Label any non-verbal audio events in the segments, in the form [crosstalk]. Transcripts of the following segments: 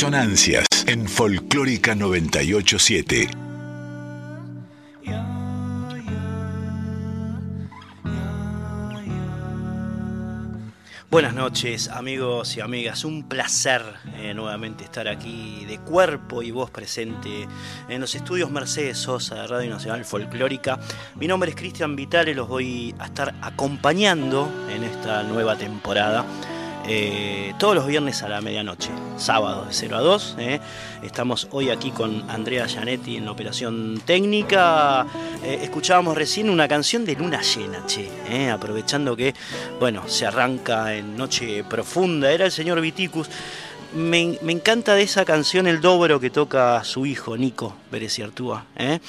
Resonancias en Folclórica 987. Buenas noches amigos y amigas, un placer eh, nuevamente estar aquí de cuerpo y voz presente en los estudios Mercedes Sosa de Radio Nacional Folclórica. Mi nombre es Cristian Vitale, los voy a estar acompañando en esta nueva temporada eh, todos los viernes a la medianoche, sábado de 0 a 2. Eh. Estamos hoy aquí con Andrea Gianetti en la operación técnica. Eh, escuchábamos recién una canción de Luna Llena, che, aprovechando que, bueno, se arranca en Noche Profunda. Era el señor Viticus. Me, encanta de esa canción el dobro que toca su hijo, Nico Pérez Artúa. ¿eh?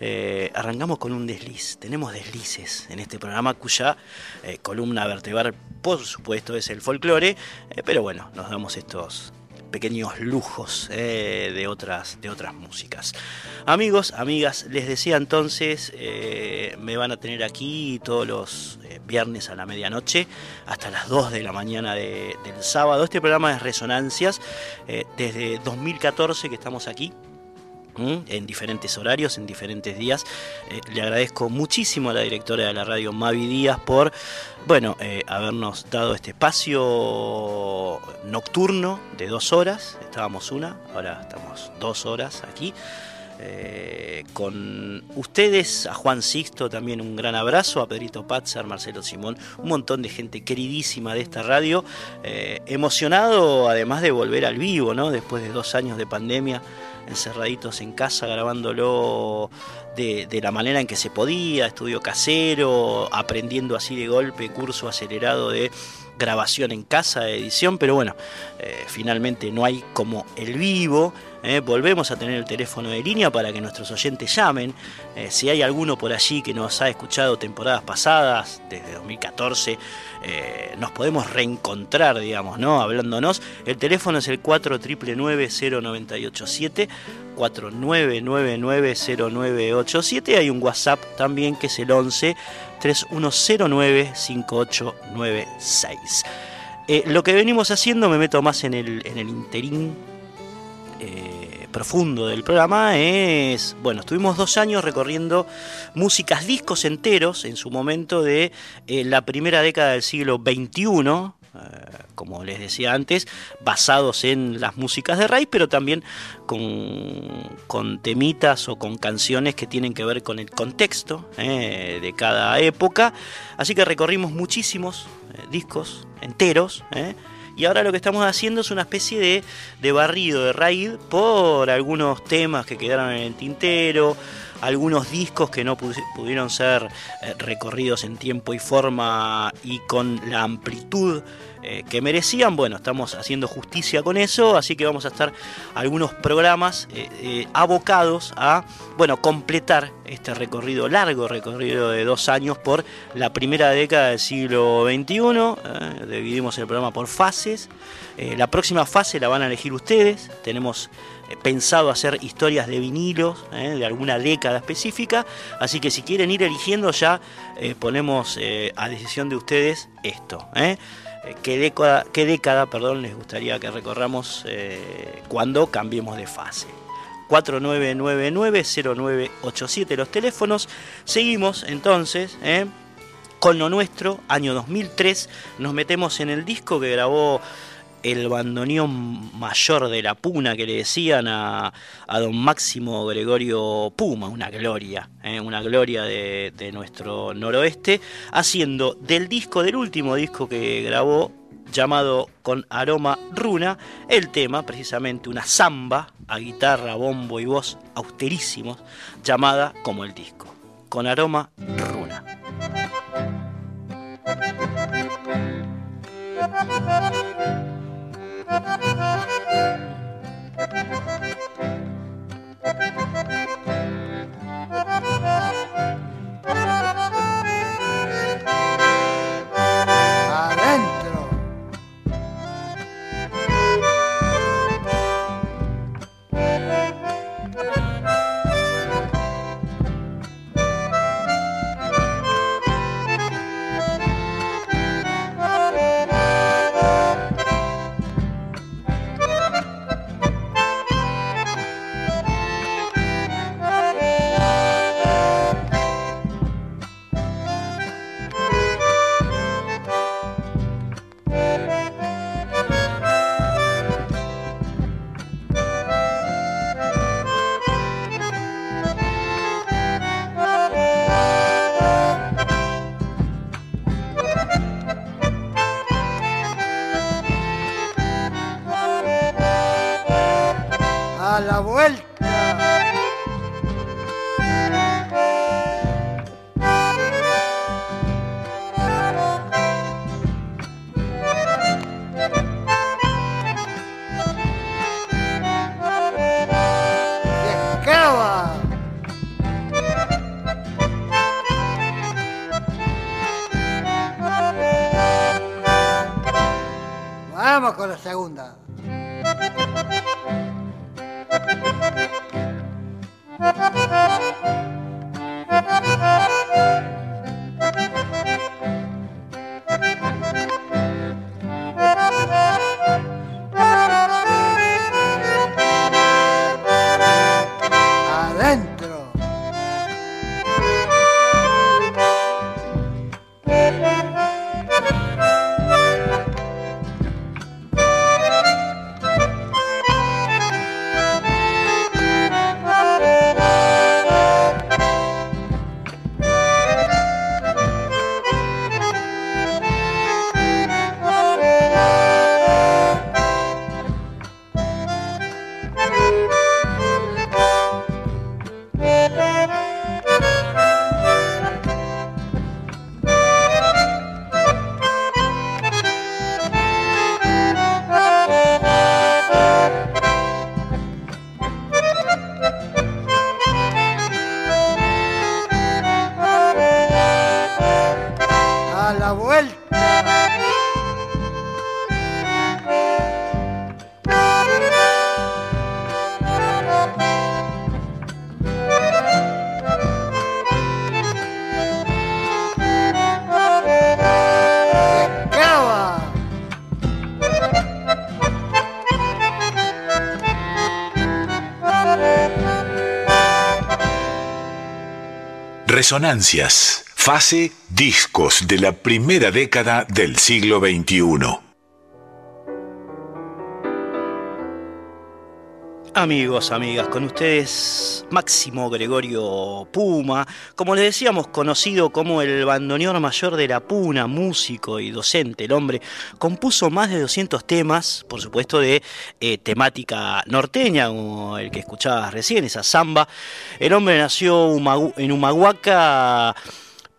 ¿eh? arrancamos con un desliz. Tenemos deslices en este programa cuya eh, columna vertebral, por supuesto, es el folclore. Eh, pero bueno, nos damos estos pequeños lujos eh, de, otras, de otras músicas. Amigos, amigas, les decía entonces, eh, me van a tener aquí todos los eh, viernes a la medianoche hasta las 2 de la mañana del sábado. Este programa es Resonancias, desde 2014 que estamos aquí en diferentes horarios, en diferentes días. Le agradezco muchísimo a la directora de la radio, Mavi Díaz, por bueno, eh, habernos dado este espacio nocturno de dos horas. Estábamos una, ahora estamos dos horas aquí. Eh, con ustedes, a Juan Sixto también un gran abrazo, a Pedrito Patzer, Marcelo Simón, un montón de gente queridísima de esta radio, emocionado además de volver al vivo, ¿no? Después de dos años de pandemia, encerraditos en casa grabándolo de, la manera en que se podía, estudio casero, aprendiendo así de golpe, curso acelerado de grabación en casa, de edición, pero bueno, eh, finalmente no hay como el vivo. Eh, volvemos a tener el teléfono de línea para que nuestros oyentes llamen. Eh, si hay alguno por allí que nos ha escuchado temporadas pasadas, desde 2014, eh, nos podemos reencontrar, digamos, ¿no? Hablándonos. El teléfono es el 4999-0987, 4999-0987. Hay un WhatsApp también que es el 11 3109 5896. lo que venimos haciendo, me meto más en el, en el interín eh, profundo del programa es, bueno, estuvimos dos años recorriendo músicas, discos enteros en su momento de eh, la primera década del siglo XXI, eh, como les decía antes, basados en las músicas de raíz, pero también con, con, temitas o con canciones que tienen que ver con el contexto de cada época. Así que recorrimos muchísimos discos enteros. Y ahora lo que estamos haciendo es una especie de, barrido, de raid por algunos temas que quedaron en el tintero, algunos discos que no pudieron ser eh, recorridos en tiempo y forma y con la amplitud eh, que merecían. Bueno, estamos haciendo justicia con eso, así que vamos a estar algunos programas eh, eh, abocados a, bueno, completar este recorrido, largo recorrido de dos años por la primera década del siglo XXI. dividimos el programa por fases. la próxima fase la van a elegir ustedes. Tenemos pensado hacer historias de vinilos de alguna década específica. Así que si quieren ir eligiendo ya ponemos a decisión de ustedes esto. Eh, ¿Qué década, qué década perdón, les gustaría que recorramos eh, cuando cambiemos de fase? 4999-0987 los teléfonos. Seguimos entonces eh, con lo nuestro, año 2003. Nos metemos en el disco que grabó el bandoneón mayor de la Puna que le decían a, don Máximo Gregorio Puma, una gloria, ¿eh? una gloria de, de, nuestro noroeste, haciendo del disco, del último disco que grabó, llamado Con Aroma Runa, el tema, precisamente una samba a guitarra, bombo y voz austerísimos, llamada como el disco, Con Aroma Runa. [laughs] Thank you. La vuelta. Resonancias. Fase discos de la primera década del siglo XXI. Amigos, amigas, con ustedes Máximo Gregorio Puma, como les decíamos, conocido como el bandoneón mayor de la Puna, músico y docente, el hombre compuso más de 200 temas, por supuesto de eh, temática norteña, como el que escuchabas recién, esa samba. El hombre nació en Humahuaca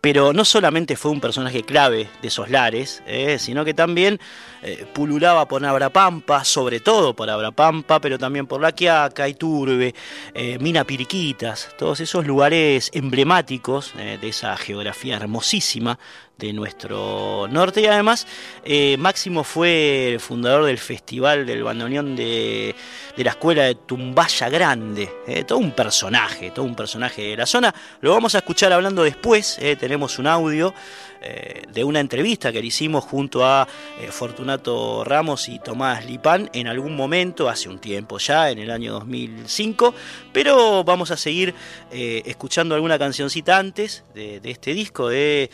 pero no solamente fue un personaje clave de esos lares, eh, sino que también eh, pululaba por Abrapampa, sobre todo por Abrapampa, pero también por La Quiaca, Iturbe, eh, Mina Piriquitas, todos esos lugares emblemáticos eh, de esa geografía hermosísima de nuestro norte. Y además eh, Máximo fue el fundador del Festival del Bandoneón de, de la Escuela de Tumbaya Grande, eh, todo un personaje, todo un personaje de la zona, lo vamos a escuchar hablando después, eh, tenemos un audio eh, de una entrevista que le hicimos junto a eh, Fortunato Ramos y Tomás Lipán en algún momento, hace un tiempo ya, en el año 2005, pero vamos a seguir eh, escuchando alguna cancioncita antes de, este disco de,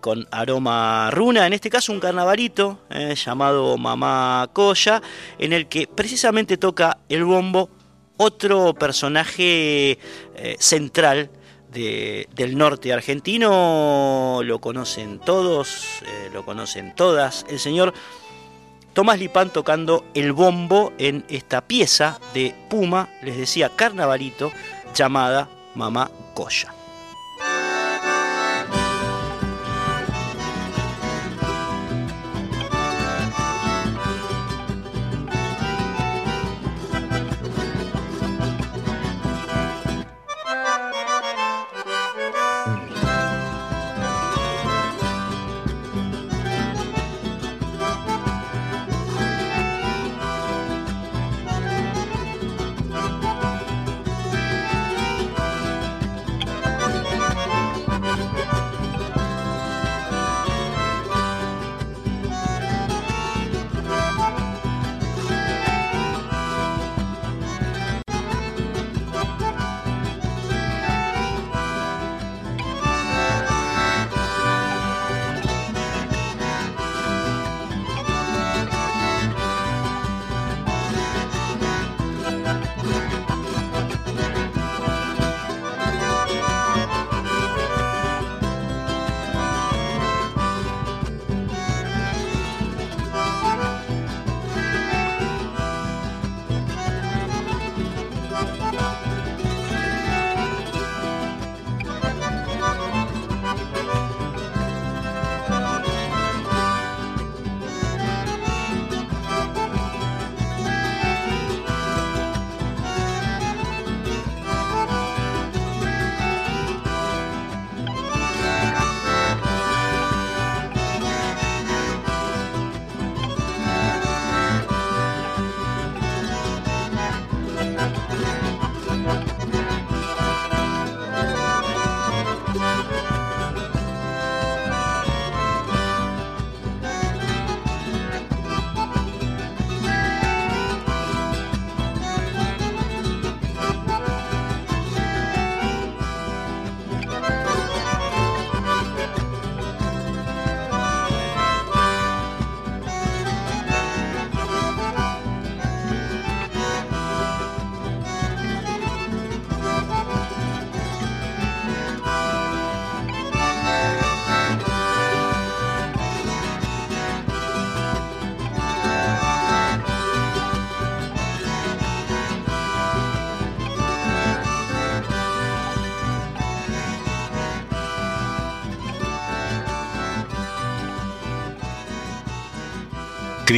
con aroma runa, en este caso un carnavalito llamado Mamá Coya, en el que precisamente toca el bombo otro personaje central de- del norte argentino, lo conocen todos, eh, lo conocen todas, el señor Tomás Lipán tocando el bombo en esta pieza de Puma, les decía carnavalito, llamada Mamá Coya.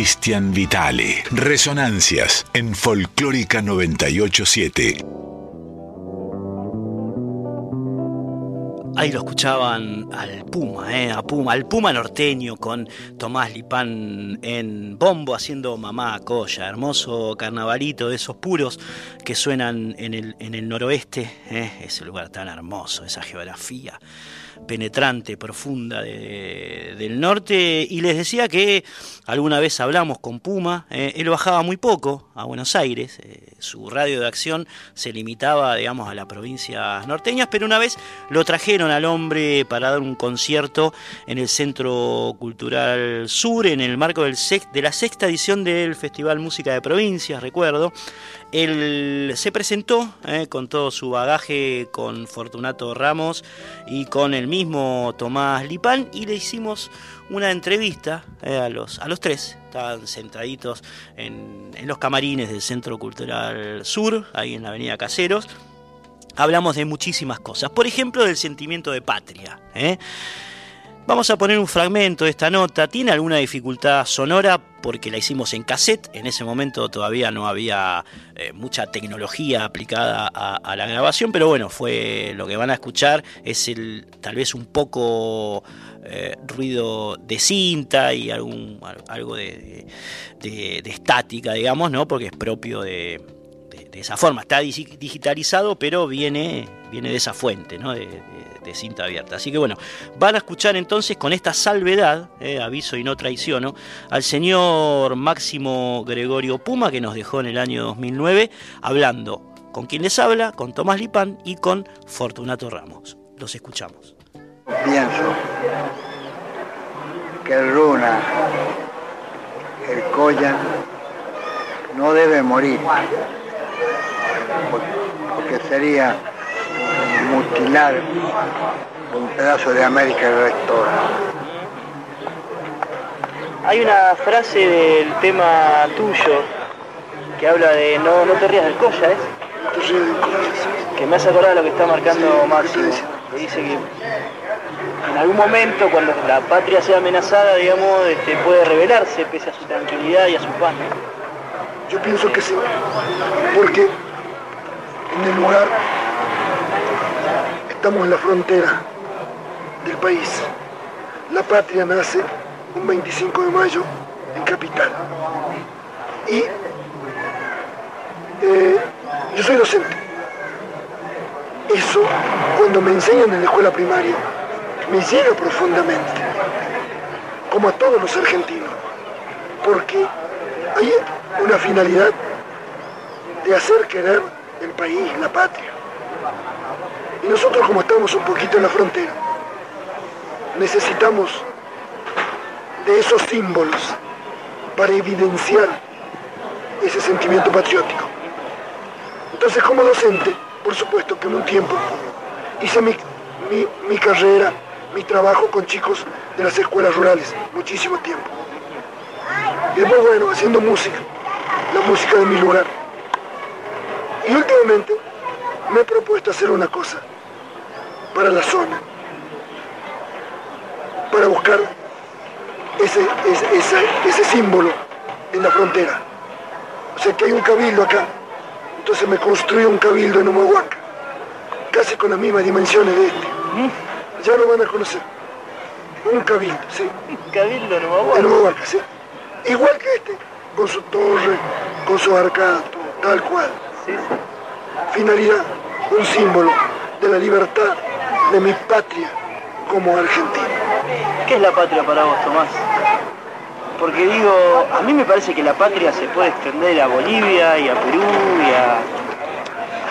Cristian Vitale. Resonancias en Folclórica 987. Ahí lo escuchaban al Puma, ¿eh? Puma, al Puma norteño con Tomás Lipán en bombo haciendo mamá colla, hermoso carnavalito de esos puros que suenan en el, en el noroeste, ¿eh? ese lugar tan hermoso, esa geografía penetrante, profunda del norte. Y les decía que alguna vez hablamos con Puma, eh, él bajaba muy poco a Buenos Aires, eh, su radio de acción se limitaba, digamos, a las provincias norteñas, pero una vez lo trajeron al hombre para dar un concierto en el Centro Cultural Sur, en el marco de la sexta edición del Festival Música de Provincias, recuerdo. Él se presentó eh, con todo su bagaje con Fortunato Ramos y con el mismo Tomás Lipán y le hicimos una entrevista eh, a, los, a los tres. Estaban sentaditos en, los camarines del Centro Cultural Sur, ahí en la Avenida Caseros. Hablamos de muchísimas cosas, por ejemplo del sentimiento de patria. ¿eh? Vamos a poner un fragmento de esta nota. Tiene alguna dificultad sonora porque la hicimos en cassette. En ese momento todavía no había eh, mucha tecnología aplicada a, la grabación, pero bueno, fue lo que van a escuchar. Es el tal vez un poco eh, ruido de cinta y algún, algo de, estática, digamos, ¿no? Porque es propio de, esa forma. Está digitalizado, pero viene, viene de esa fuente, de, de cinta abierta. Así que bueno, van a escuchar entonces con esta salvedad, eh, aviso y no traiciono, al señor Máximo Gregorio Puma, que nos dejó en el año 2009, hablando con quien les habla, con Tomás Lipán y con Fortunato Ramos. Los escuchamos. Pienso que el Runa, el Coya, no debe morir, porque sería mutilar un pedazo de América rector. Hay una frase del tema tuyo que habla de no, no te rías del colla, ¿es? Que me hace acordar lo que está marcando Máximo. Que dice que en algún momento, cuando la patria sea amenazada, digamos, este, puede rebelarse pese a su tranquilidad y a su paz. Yo pienso que sí, porque en el lugar Estamos en la frontera del país. La patria nace un 25 de mayo en Capital. Y eh, yo soy docente. Eso, cuando me enseñan en la escuela primaria, me llega profundamente, como a todos los argentinos, porque hay una finalidad de hacer querer el país, la patria. Y nosotros como estamos un poquito en la frontera, necesitamos de esos símbolos para evidenciar ese sentimiento patriótico. Entonces como docente, por supuesto que en un tiempo hice mi, mi carrera, mi trabajo con chicos de las escuelas rurales, muchísimo tiempo. Y después, bueno, haciendo música, la música de mi lugar. Y últimamente me he propuesto hacer una cosa para la zona, para buscar ese, ese, símbolo en la frontera. O sea que hay un cabildo acá, entonces me construí un cabildo en Humahuaca, casi con las mismas dimensiones de este. Ya lo van a conocer. Un cabildo, sí. Un cabildo en Humahuaca. En Humahuaca, sí. Igual que este, con su torre, con su arcada, tal cual. Finalidad, un símbolo de la libertad de mi patria como argentino. ¿Qué es la patria para vos, Tomás? Porque digo, a mí me parece que la patria se puede extender a Bolivia y a Perú y a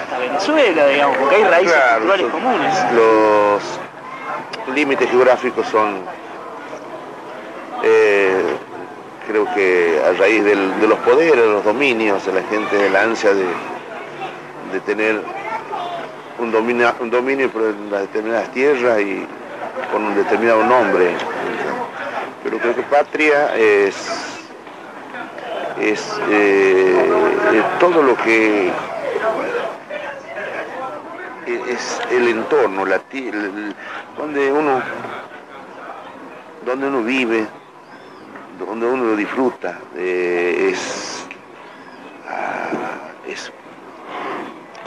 hasta Venezuela, digamos, porque hay raíces culturales comunes. Los límites geográficos son, eh, creo que a raíz de los poderes, de los dominios, de la gente, de la ansia de, de tener un dominio, un dominio por las determinadas tierras y con un determinado nombre. Pero creo que patria es, es eh, todo lo que es el entorno, la, donde uno donde uno vive, donde uno lo disfruta, eh, es, ah, es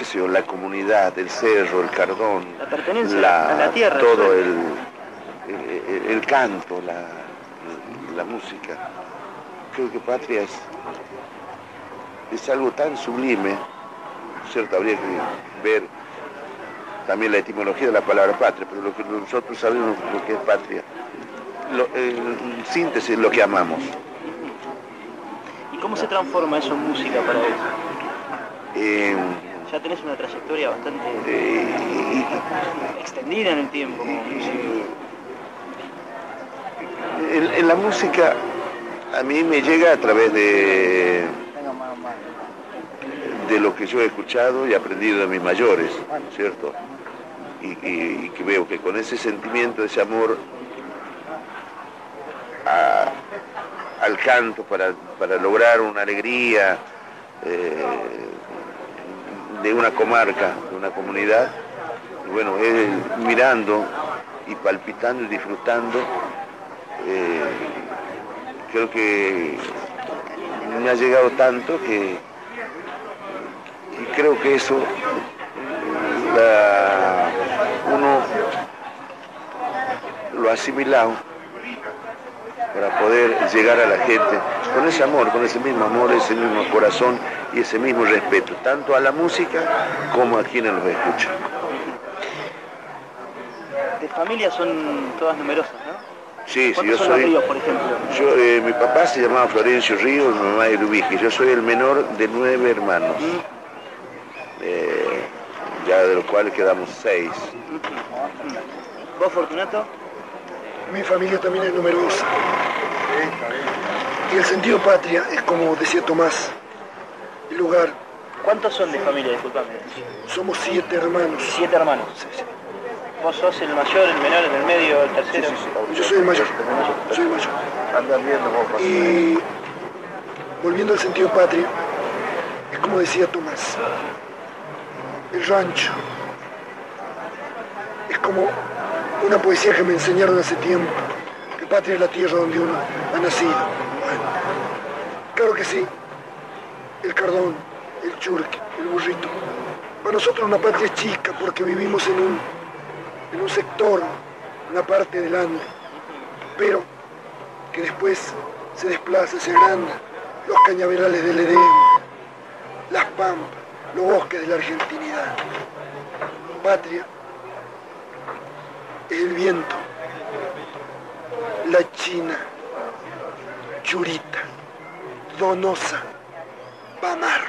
qué sé yo, la comunidad, el cerro, el cardón, La pertenencia a la tierra, todo el, el- el canto, la, la música. Creo que patria es, es algo tan sublime, ¿cierto? Habría que ver también la etimología de la palabra patria, pero lo que nosotros sabemos lo que es patria, lo, en síntesis, lo que amamos. ¿Y cómo se transforma eso en música para vos? Eh, Ya tenés una trayectoria bastante eh, extendida en el tiempo. En, en la música a mí me llega a través de, de lo que yo he escuchado y aprendido de mis mayores, ¿cierto? Y, y- y que veo que con ese sentimiento, ese amor a- al canto para, para lograr una alegría eh, de una comarca, de una comunidad, bueno, mirando y palpitando y disfrutando eh, creo que me ha llegado tanto que y creo que eso uno lo ha asimilado para poder llegar a la gente con ese amor, con ese mismo amor, ese mismo corazón y ese mismo respeto, tanto a la música como a quienes los escuchan. De familia son todas numerosas, ¿no? Sí, sí, ¿Cuántos yo son soy... ríos, por ejemplo? Yo, eh, mi papá se llamaba Florencio Ríos, mi mamá Irubiji. Yo soy el menor de nueve hermanos, eh, ya de los cuales quedamos seis. ¿Vos, Fortunato? Mi familia también es numerosa. Y el sentido patria es como decía Tomás, el lugar. ¿Cuántos son de familia? Disculpame. Somos siete hermanos. Siete hermanos. ¿Vos sos el mayor, el menor, en el medio, el tercero? Yo soy el mayor. Soy el mayor. Y volviendo al sentido patria, es como decía Tomás, el rancho. Es como una poesía que me enseñaron hace tiempo, que patria es la tierra donde uno ha nacido. Bueno, claro que sí, el cardón, el churque, el burrito. Para nosotros una patria es chica porque vivimos en un, en un sector, una parte del Ande, pero que después se desplaza, se agranda, los cañaverales del Edén, las pampas, los bosques de la argentinidad. Patria el viento, la china, churita, donosa, pamar.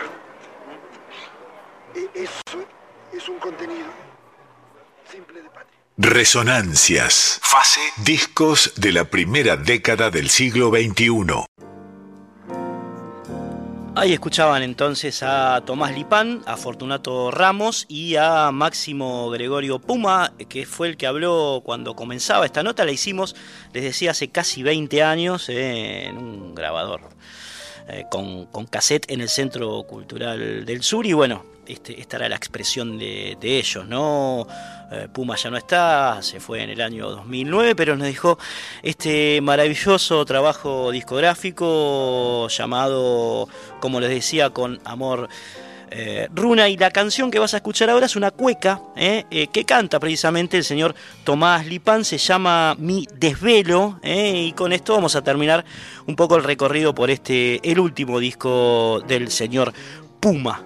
E- Eso es un contenido simple de patria. Resonancias. Fase. Discos de la primera década del siglo XXI. Ahí escuchaban entonces a Tomás Lipán, a Fortunato Ramos y a Máximo Gregorio Puma, que fue el que habló cuando comenzaba esta nota. La hicimos, les decía, hace casi 20 años eh, en un grabador eh, con, con cassette en el Centro Cultural del Sur. Y bueno, este, esta era la expresión de, ellos, ¿no? Eh, Puma ya no está, se fue en el año 2009, pero nos dejó este maravilloso trabajo discográfico llamado, como les decía, con amor. eh, Runa y la canción que vas a escuchar ahora es una cueca eh, que canta precisamente el señor Tomás Lipán, se llama Mi Desvelo y con esto vamos a terminar un poco el recorrido por este, el último disco del señor Puma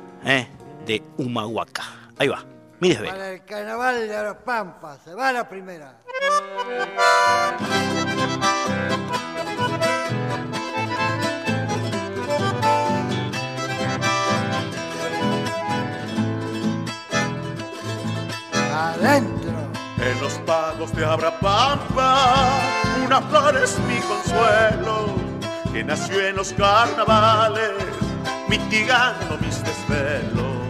de Humahuaca. Ahí va, Mi Desvelo. Para el carnaval de los Pampas, se va la primera. Adentro. En los pagos de Abrapampa, una flor es mi consuelo, que nació en los carnavales, mitigando mis desvelos.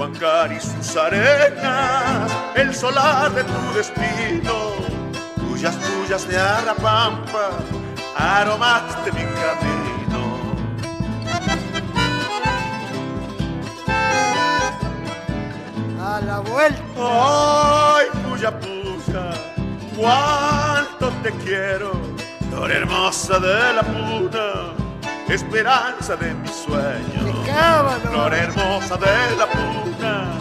Huancar y sus arenas, el solar de tu destino, tuyas, tuyas de Arapampa, aromas de mi camino. A la vuelta. Ay, puya, puya, cuánto te quiero, flor hermosa de la puna, esperanza de mi sueño. Cábalo. Flor hermosa de la puna,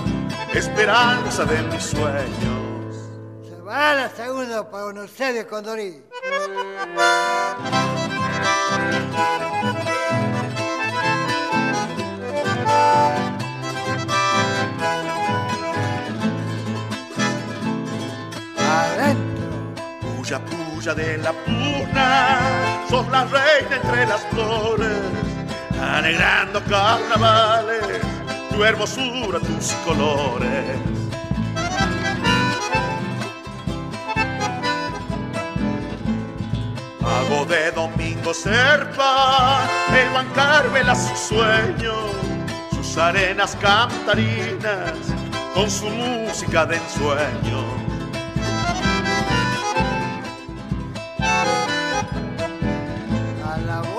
esperanza de mis sueños. Se va la segunda para conocer de Condorí. Adentro. Puya, puya de la puna, sos la reina entre las flores, alegrando carnavales, tu hermosura, tus colores. Hago de domingo serpa, el bancar vela su sueño, sus arenas cantarinas, con su música de ensueño.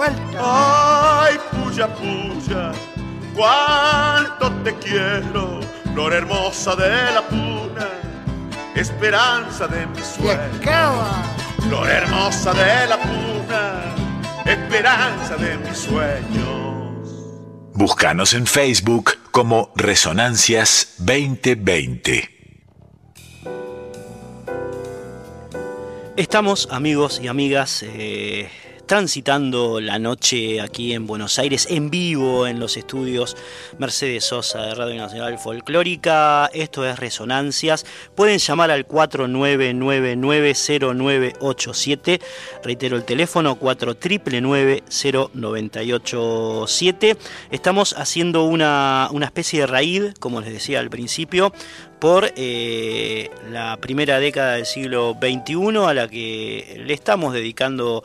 Vuelta. Ay, puya, puya, cuánto te quiero, flor hermosa de la puna, esperanza de mi sueño. acaba. Flor hermosa de la puna, esperanza de mis sueños. Búscanos en Facebook como Resonancias 2020. Estamos, amigos y amigas, eh, transitando la noche aquí en Buenos Aires, en vivo en los estudios Mercedes Sosa de Radio Nacional Folclórica. Esto es Resonancias. Pueden llamar al 49990987. Reitero el teléfono 49990987. Estamos haciendo una, una especie de raíz, como les decía al principio, por eh, la primera década del siglo XXI a la que le estamos dedicando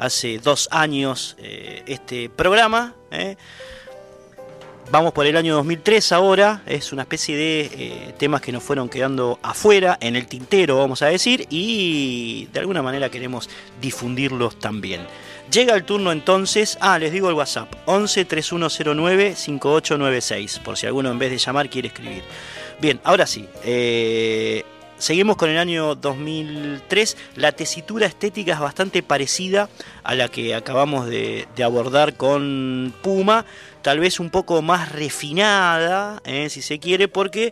hace dos años eh, este programa. eh. Vamos por el año 2003 ahora, es una especie de eh, temas que nos fueron quedando afuera, en el tintero vamos a decir, y de alguna manera queremos difundirlos también. Llega el turno entonces, ah, les digo el WhatsApp, 11 3109 5896, por si alguno en vez de llamar quiere escribir. Bien, ahora sí, seguimos con el año 2003, la tesitura estética es bastante parecida a la que acabamos de, abordar con Puma, tal vez un poco más refinada, eh, si se quiere, porque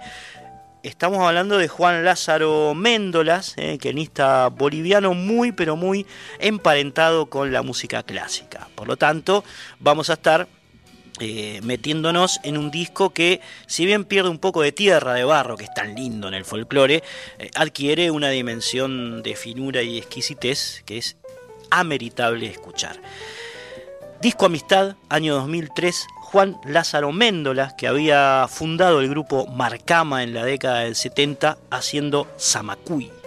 estamos hablando de Juan Lázaro Méndolas, eh, quenista boliviano muy pero muy emparentado con la música clásica. Por lo tanto, vamos a estar eh, metiéndonos en un disco que, si bien pierde un poco de tierra, de barro, que es tan lindo en el folclore, eh, adquiere una dimensión de finura y exquisitez que es ameritable escuchar. Disco Amistad, año 2003, Juan Lázaro Méndolas, que había fundado el grupo Marcama en la década del 70, haciendo Samacuy.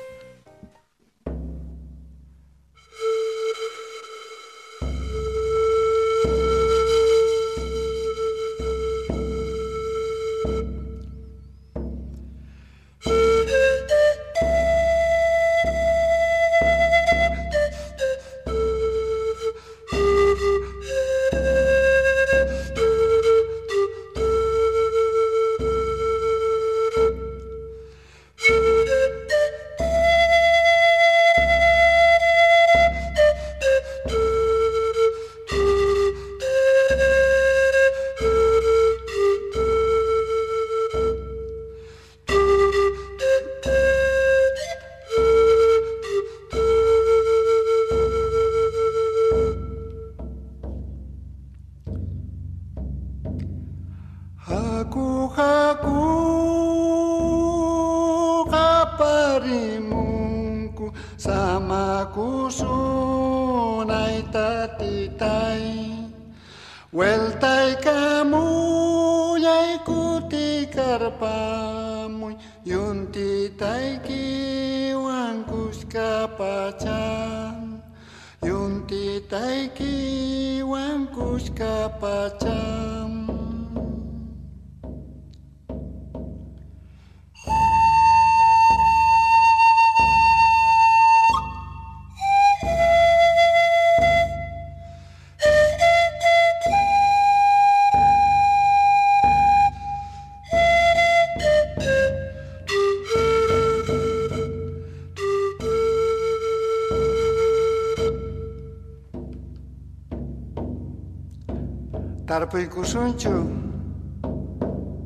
Apoi kusunchu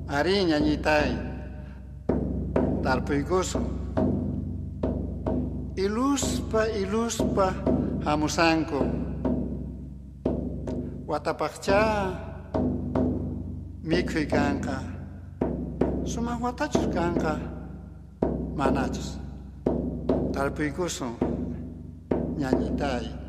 ari ñañitay tarpuykusun iluspa iluspa hamusanku watapaqcha mikhuy kanka. Sumaq watachus kanqa manachus. Tarpuykusun ñañitay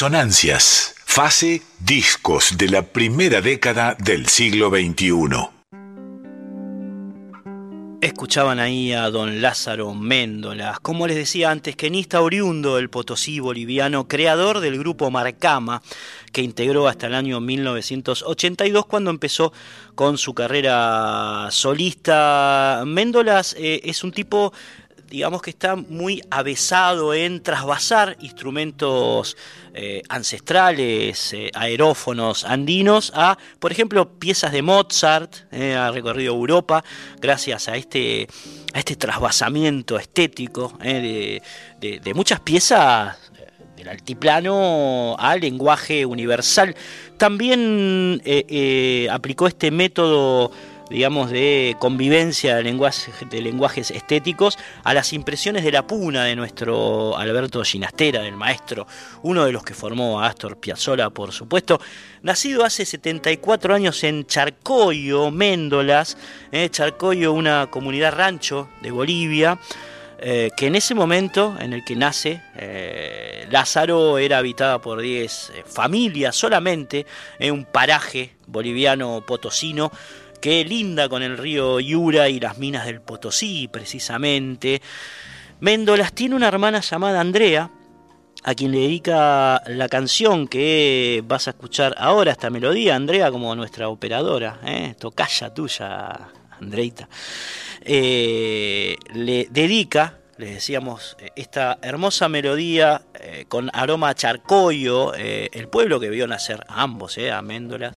Resonancias, fase discos de la primera década del siglo XXI. Escuchaban ahí a don Lázaro Méndolas, como les decía antes, quenista oriundo del Potosí boliviano, creador del grupo Marcama, que integró hasta el año 1982 cuando empezó con su carrera solista. Méndolas eh, es un tipo digamos que está muy avesado en trasvasar instrumentos eh, ancestrales, eh, aerófonos andinos, a, por ejemplo, piezas de Mozart, eh, ha recorrido Europa gracias a este, a este trasvasamiento estético de, de muchas piezas del altiplano al lenguaje universal. También aplicó este método digamos, de convivencia de, lenguajes estéticos a las impresiones de la puna de nuestro Alberto Ginastera, del maestro, uno de los que formó a Astor Piazzolla, por supuesto, nacido hace 74 años en Charcoyo, Méndolas, eh, Charcoyo, una comunidad rancho de Bolivia, eh, que en ese momento en el que nace, eh, Lázaro era habitada por 10 familias solamente, en un paraje boliviano potosino, que linda con el río Yura y las minas del Potosí, precisamente. Méndolas tiene una hermana llamada Andrea, a quien le dedica la canción que vas a escuchar ahora, esta melodía, Andrea, como nuestra operadora, ¿eh? tocaya tuya, Andreita, eh, le dedica, les decíamos, esta hermosa melodía eh, con aroma a charcoyo, eh, el pueblo que vio nacer a ambos, a Méndolas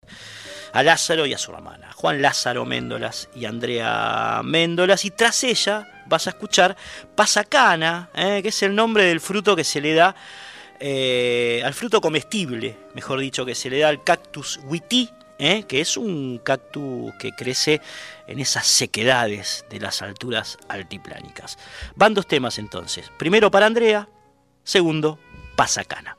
a Lázaro y a su hermana, Juan Lázaro Méndolas y Andrea Méndolas, y tras ella vas a escuchar Pasacana, eh, que es el nombre del fruto que se le da eh, al fruto comestible, mejor dicho, que se le da al cactus huití, eh, que es un cactus que crece en esas sequedades de las alturas altiplánicas. Van dos temas entonces. Primero para Andrea, segundo, Pasacana.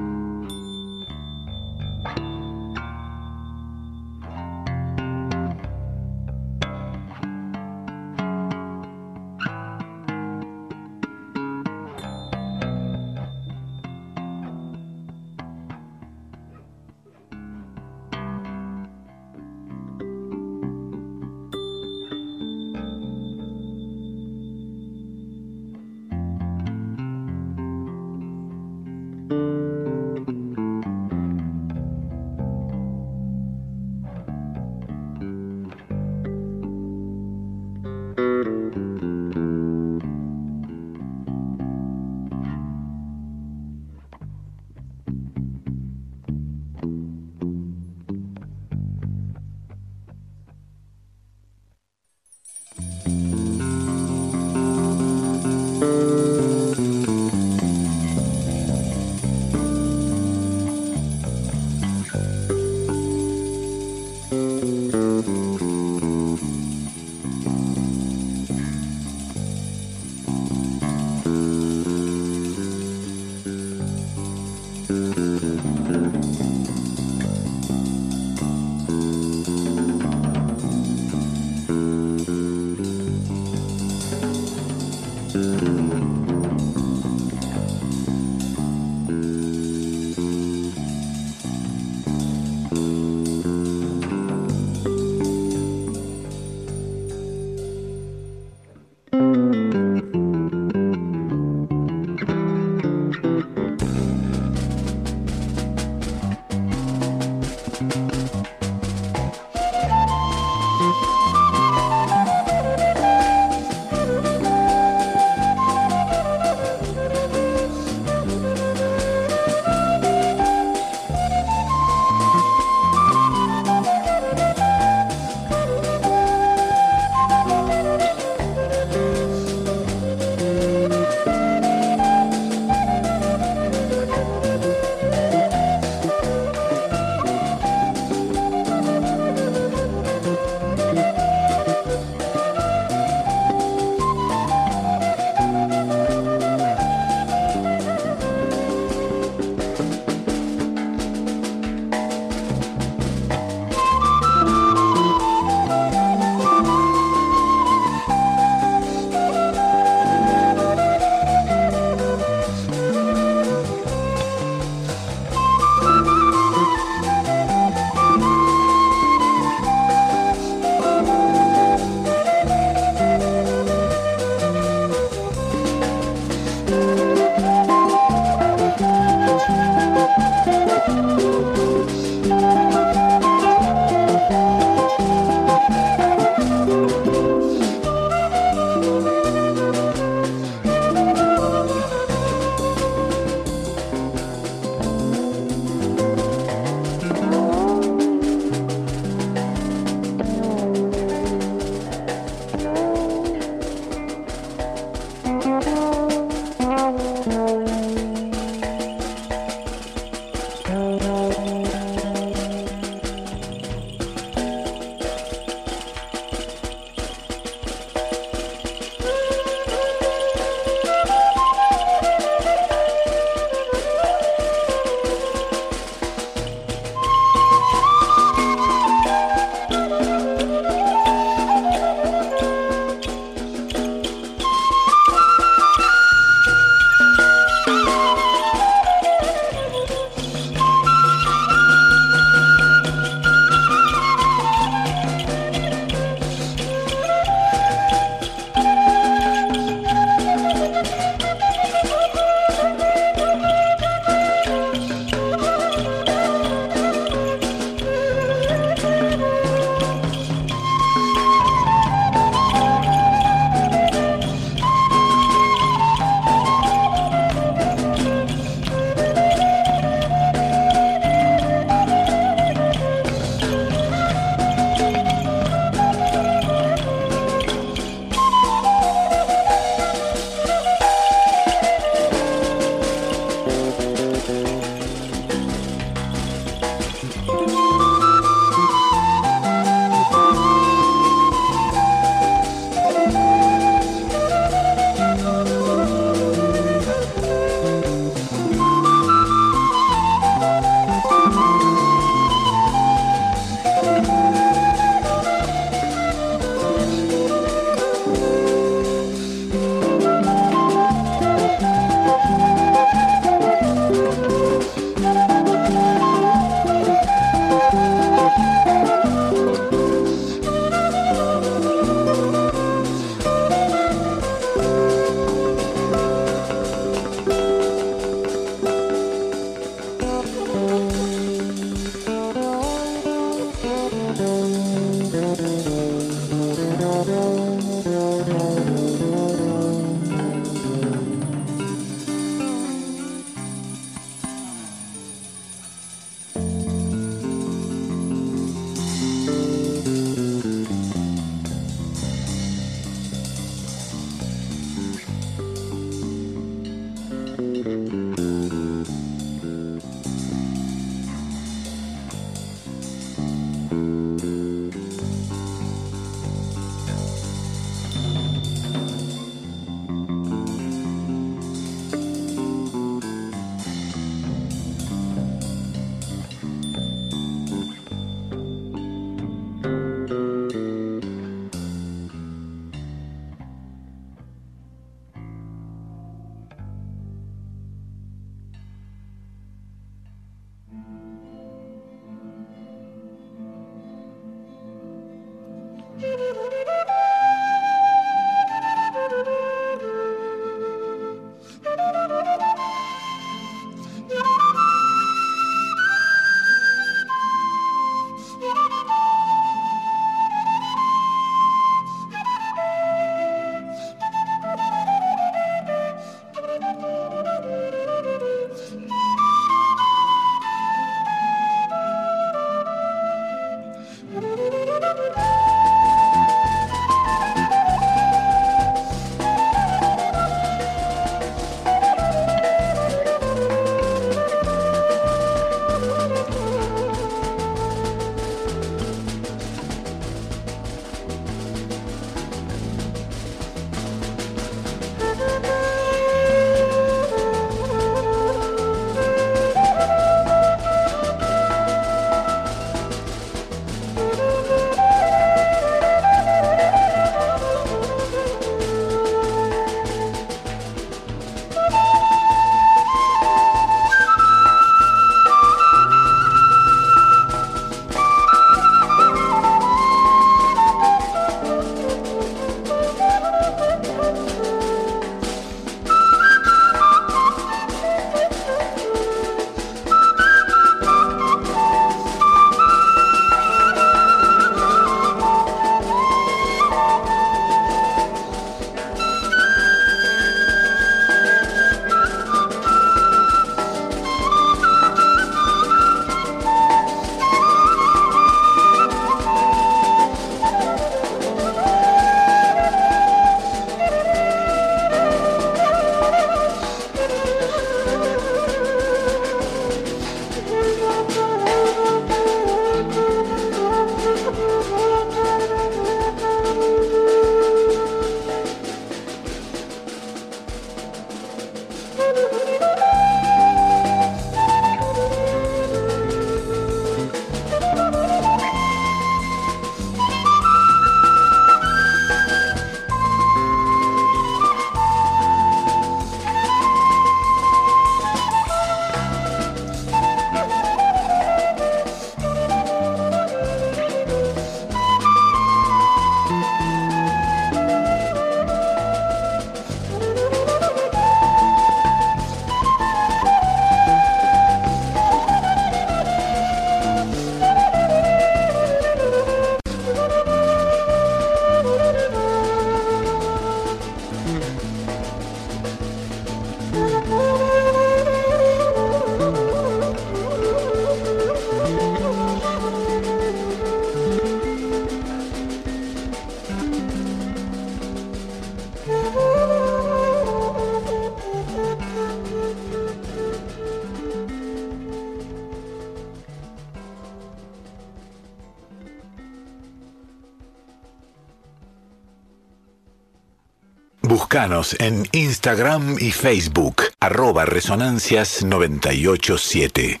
Búscanos en Instagram y Facebook, arroba Resonancias 987.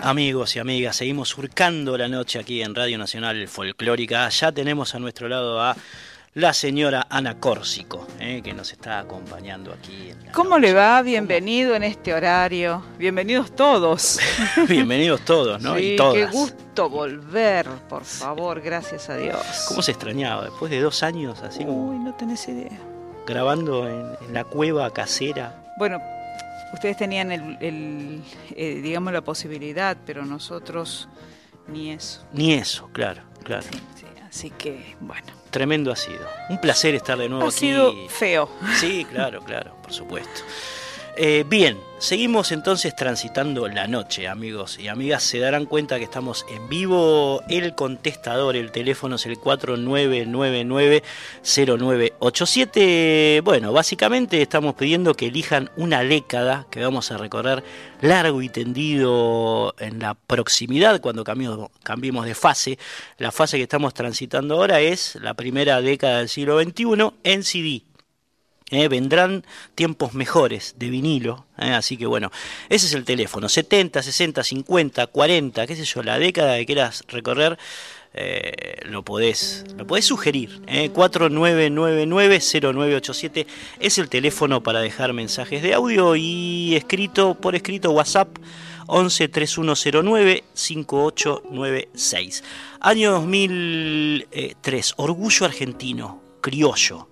Amigos y amigas, seguimos surcando la noche aquí en Radio Nacional Folclórica. Ya tenemos a nuestro lado a la señora Ana Córsico, eh, que nos está acompañando aquí. ¿Cómo le va? Bienvenido en este horario. Bienvenidos todos. [laughs] Bienvenidos todos, ¿no? Sí, y todas. qué gusto volver, favor, gracias a Dios. ¿Cómo se extrañaba? Después de dos años así como Uy, no tenés idea. grabando en, en la cueva casera. Bueno, ustedes tenían el, el, eh, digamos la posibilidad, pero nosotros ni eso. Ni eso, claro, claro. Sí, así que, bueno. Tremendo ha sido. Un placer estar de nuevo Ha aquí. sido feo. Sí, claro, claro, por supuesto. Eh, bien, seguimos entonces transitando la noche, amigos y amigas. Se darán cuenta que estamos en vivo. El contestador, el teléfono es el 4999-0987. Bueno, básicamente estamos pidiendo que elijan una década que vamos a recorrer largo y tendido en la proximidad cuando cambiemos, de fase. La fase que estamos transitando ahora es la primera década del siglo XXI en CD. Eh, vendrán tiempos mejores de vinilo, eh, así que bueno, ese es el teléfono, 70, 60, 50, 40, qué sé yo, la década que quieras recorrer, eh, lo podés, lo podés sugerir, eh, 4999-0987 es el teléfono para dejar mensajes de audio y escrito por escrito WhatsApp 11 3109 5896. Año 2003, Orgullo Argentino, criollo.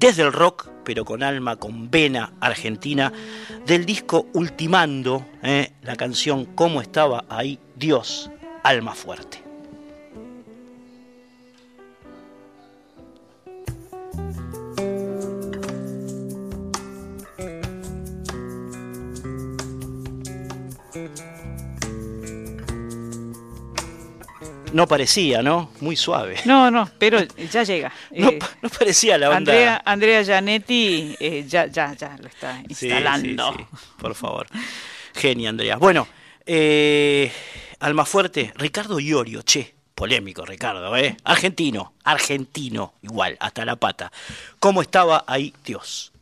Desde el rock, pero con alma, con vena argentina, del disco Ultimando, ¿eh? la canción ¿Cómo estaba ahí Dios, alma fuerte? No parecía, ¿no? Muy suave. No, no, pero ya llega. [laughs] No, Eh, no parecía la onda. Andrea, Andrea Gianetti eh, ya, ya, ya lo está instalando. sí, sí, por favor. Genia, Andrea. Bueno, eh, Almafuerte, Ricardo Iorio, che, polémico Ricardo, ¿eh? Argentino, argentino, igual, hasta la pata. ¿Cómo estaba ahí Dios?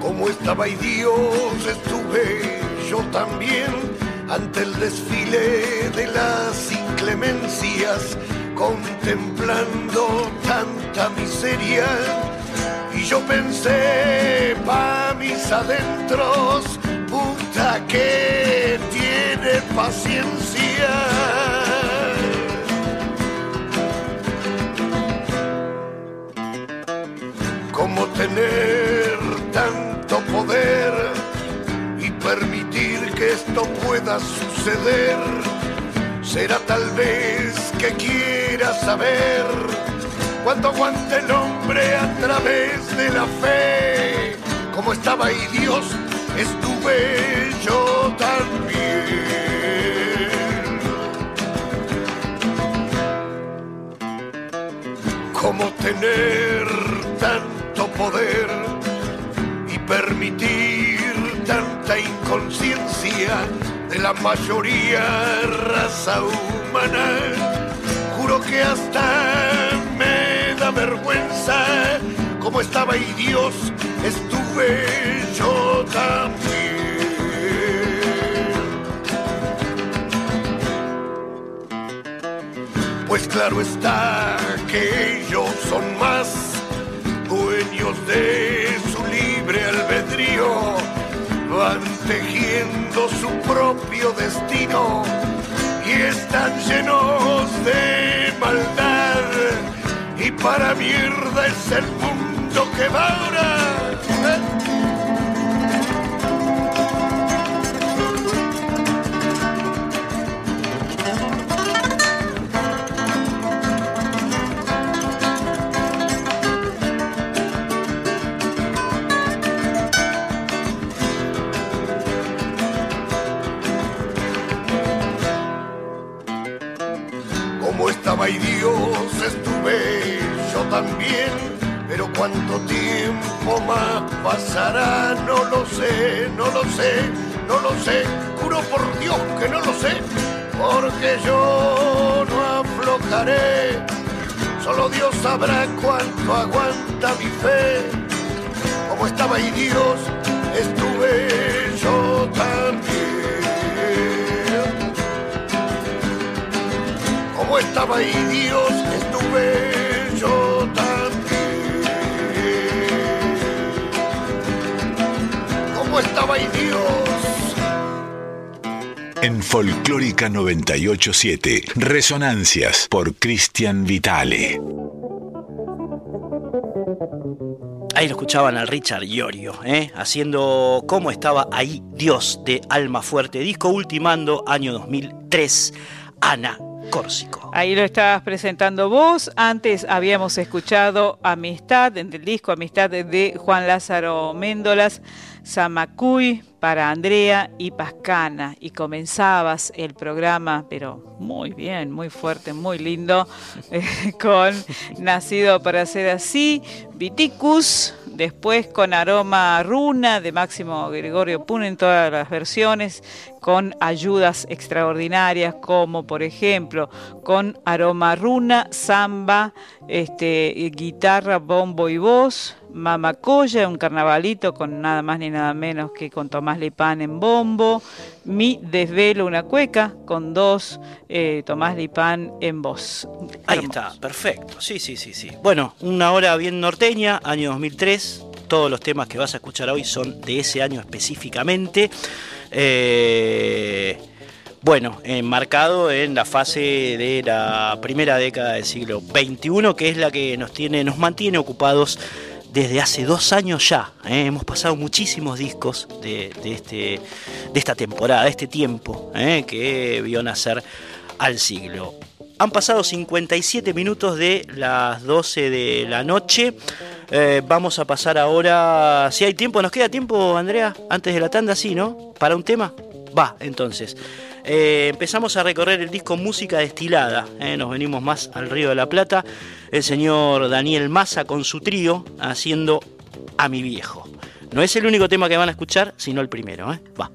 Como estaba y Dios estuve yo también ante el desfile de las inclemencias, contemplando tanta miseria. Y yo pensé pa' mis adentros, puta que tiene paciencia. cómo tener esto pueda suceder. Será tal vez que quiera saber cuánto aguanta el hombre a través de la fe. Como estaba ahí Dios, estuve yo también. cómo tener tanto poder y permitir tanta inconsciencia de la mayoría raza humana. Juro que hasta me da vergüenza como estaba ahí Dios, estuve yo también. Pues claro está que ellos son más dueños de su libre albedrío, van tejiendo su propio destino y están llenos de maldad. Y para mierda es el mundo que va ahora. Dios estuve yo también, pero cuánto tiempo más pasará, no lo sé, no lo sé, no lo sé, juro por Dios que no lo sé, porque yo no aflojaré, solo Dios sabrá cuánto aguanta mi fe, como estaba y Dios estuve estaba ahí Dios, estuve yo también. Como estaba ahí Dios. En Folclórica 987, Resonancias por Cristian Vitale. Ahí lo escuchaban al Richard Iorio, ¿eh? haciendo cómo estaba ahí Dios de Alma Fuerte, disco ultimando año 2003, Ana Ahí lo estabas presentando vos. Antes habíamos escuchado Amistad, en el disco Amistad de Juan Lázaro Méndolas, Samacuy para Andrea y Pascana. Y comenzabas el programa, pero muy bien, muy fuerte, muy lindo, [laughs] eh, con Nacido para ser así, Viticus. Después con Aroma Runa de Máximo Gregorio Pun en todas las versiones, con ayudas extraordinarias como por ejemplo con Aroma Runa, Samba, este, guitarra, bombo y voz, Mamacoya, un carnavalito con nada más ni nada menos que con Tomás Lipán en bombo, Mi Desvelo, una cueca con dos eh, Tomás Lipán en voz. Ahí está, perfecto. Sí, sí, sí, sí. Bueno, una hora bien norteña, año 2003. todos los temas que vas a escuchar hoy son de ese año específicamente. Eh, bueno, enmarcado en la fase de la primera década del siglo XXI, que es la que nos tiene, nos mantiene ocupados desde hace dos años ya. ¿eh? Hemos pasado muchísimos discos de, este, de esta temporada, de este tiempo ¿eh? que vio nacer al siglo. Han pasado 57 minutos de las 12 de la noche. Eh, vamos a pasar ahora, si hay tiempo, ¿nos queda tiempo, Andrea? Antes de la tanda, sí, ¿no? ¿Para un tema? Va, entonces. Eh, empezamos a recorrer el disco Música Destilada. Eh, nos venimos más al Río de la Plata. El señor Daniel Massa con su trío haciendo A mi viejo. No es el único tema que van a escuchar, sino el primero. ¿eh? Va.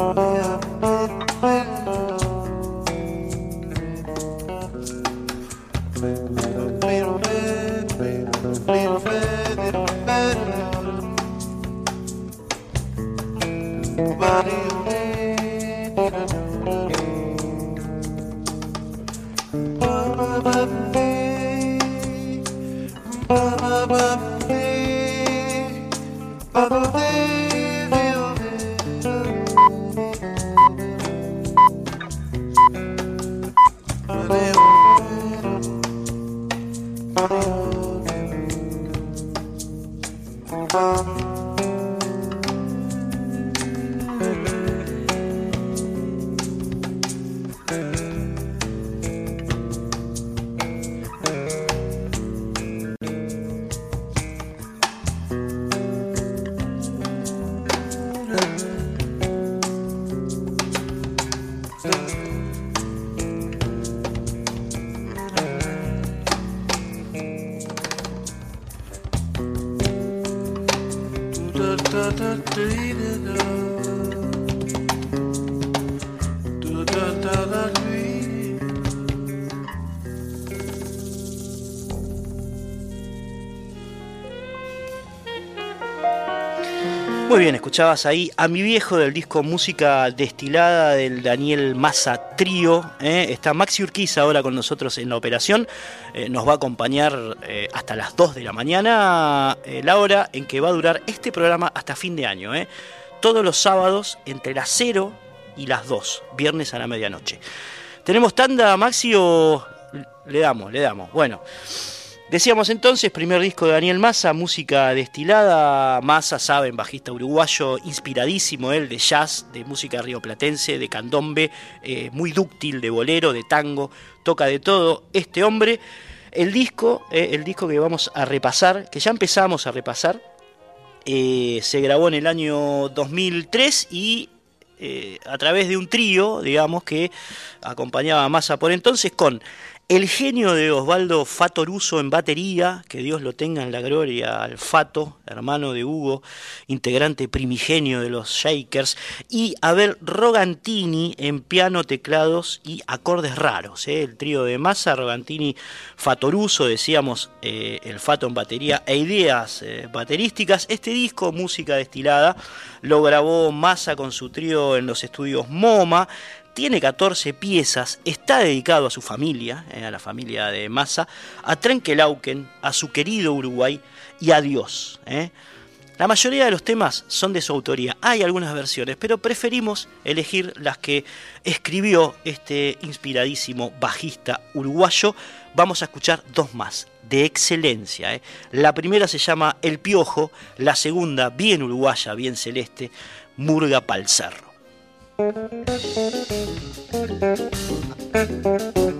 Muy escuchabas ahí a mi viejo del disco Música Destilada del Daniel Massa Trío. ¿eh? Está Maxi Urquiza ahora con nosotros en la operación. Eh, nos va a acompañar eh, hasta las 2 de la mañana, la hora en que va a durar este programa hasta fin de año. Todos los sábados entre las 0 y las 2, viernes a la medianoche. ¿Tenemos tanda, Maxi, o le damos, le damos? Bueno. Decíamos entonces, primer disco de Daniel Massa, música destilada. Massa, saben, bajista uruguayo, inspiradísimo él de jazz, de música rioplatense, de candombe, eh, muy dúctil, de bolero, de tango, toca de todo. Este hombre, el disco, eh, el disco que vamos a repasar, que ya empezamos a repasar, eh, se grabó en el año 2003 y a través de un trío, digamos, que acompañaba a Massa por entonces con el genio de Osvaldo Fatoruso en batería, que Dios lo tenga en la gloria al Fato, hermano de Hugo, integrante primigenio de los Shakers, y Abel Rogantini en piano, teclados y acordes raros. ¿eh? El trío de Massa, Rogantini, Fatoruso, decíamos eh, el Fato en batería e ideas eh, baterísticas. Este disco, música destilada, lo grabó Massa con su trío en los estudios MoMA tiene 14 piezas, está dedicado a su familia, eh, a la familia de Massa, a Trenkelauken, a su querido Uruguay y a Dios. Eh. La mayoría de los temas son de su autoría, hay algunas versiones, pero preferimos elegir las que escribió este inspiradísimo bajista uruguayo. Vamos a escuchar dos más, de excelencia. ¿eh? La primera se llama El Piojo, la segunda, bien uruguaya, bien celeste, Murga Pal Thank you.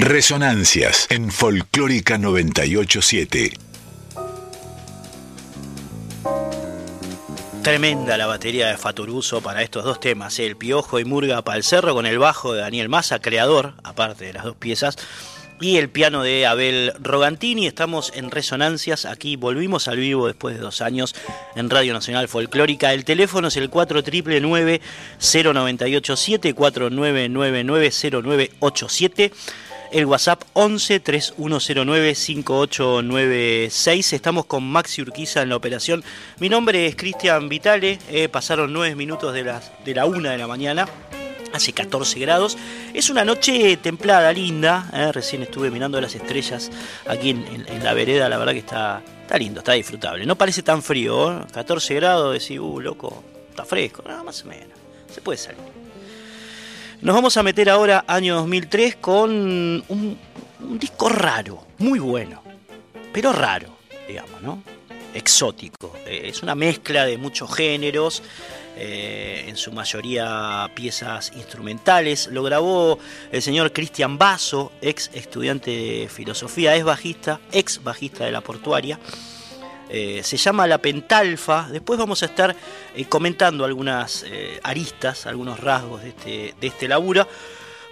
Resonancias en Folclórica 987. Tremenda la batería de Faturuso para estos dos temas, ¿eh? el Piojo y Murga para el Cerro con el bajo de Daniel Massa, creador, aparte de las dos piezas, y el piano de Abel Rogantini. Estamos en Resonancias, aquí volvimos al vivo después de dos años en Radio Nacional Folclórica. El teléfono es el 4999 0987 4999 0987 el WhatsApp 11 3109 5896. Estamos con Maxi Urquiza en la operación. Mi nombre es Cristian Vitale. Eh, pasaron nueve minutos de, de la una de la mañana. Hace 14 grados. Es una noche templada, linda. Eh, recién estuve mirando las estrellas aquí en, la vereda. La verdad que está, está lindo, está disfrutable. No parece tan frío. 14 ¿eh? grados, decís, uh, loco, está fresco. Nada más o menos. Se puede salir. Nos vamos a meter ahora año 2003 con un, disco raro, muy bueno, pero raro, digamos, ¿no? Exótico. Eh, es una mezcla de muchos géneros, eh, en su mayoría piezas instrumentales. Lo grabó el señor Cristian Basso, ex estudiante de filosofía, es bajista, ex bajista de la portuaria. Eh, se llama La Pentalfa. Después vamos a estar eh, comentando algunas eh, aristas, algunos rasgos de este, de este laburo.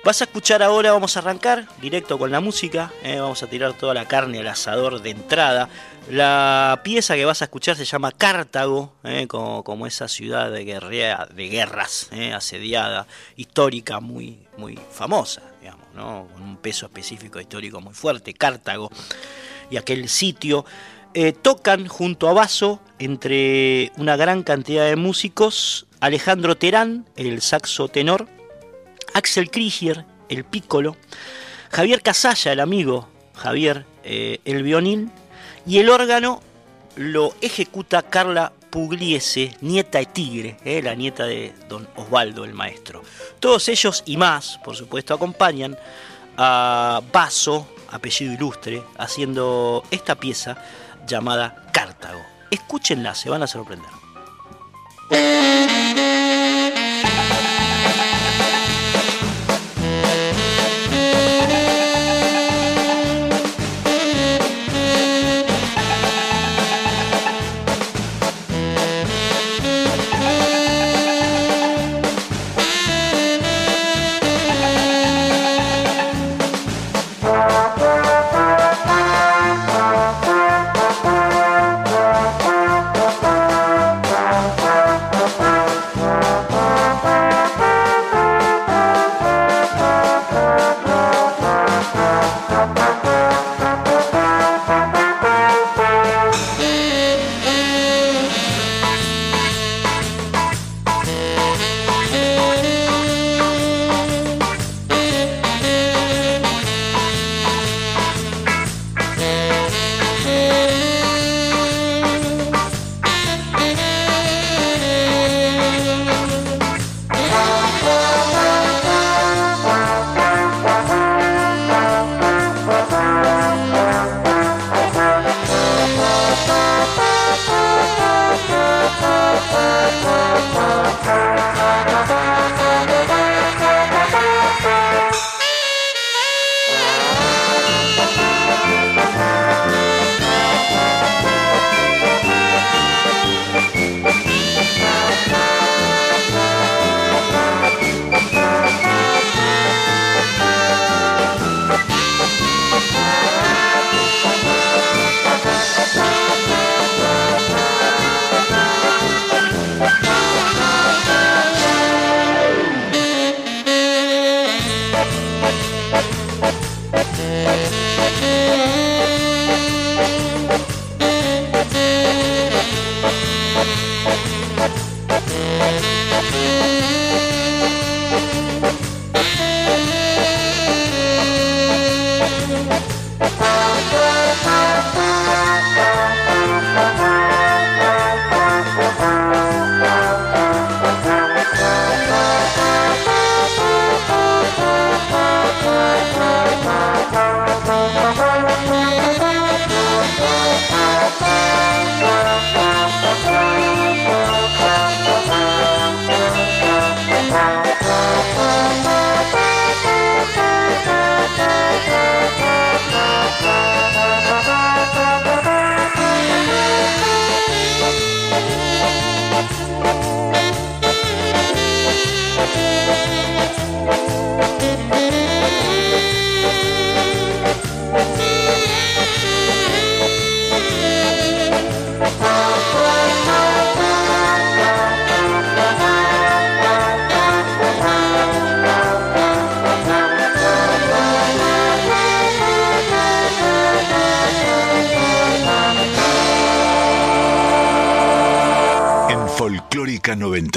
Vas a escuchar ahora, vamos a arrancar directo con la música, vamos a tirar toda la carne al asador de entrada. La pieza que vas a escuchar se llama Cartago, como, esa ciudad de, de guerras, asediada, histórica, muy, muy famosa, digamos, con un peso específico histórico muy fuerte, Cartago, y aquel sitio eh, tocan junto a Basso, entre una gran cantidad de músicos, Alejandro Terán, el saxo tenor, Axel Krieger, el pícolo, Javier Casalla, el amigo. Javier, eh, el violín, y el órgano lo ejecuta Carla Pugliese, nieta de Tigre, eh, la nieta de don Osvaldo, el maestro. Todos ellos y más, por supuesto, acompañan a Basso, apellido ilustre, haciendo esta pieza llamada Cartago. Escúchenla, se van a sorprender.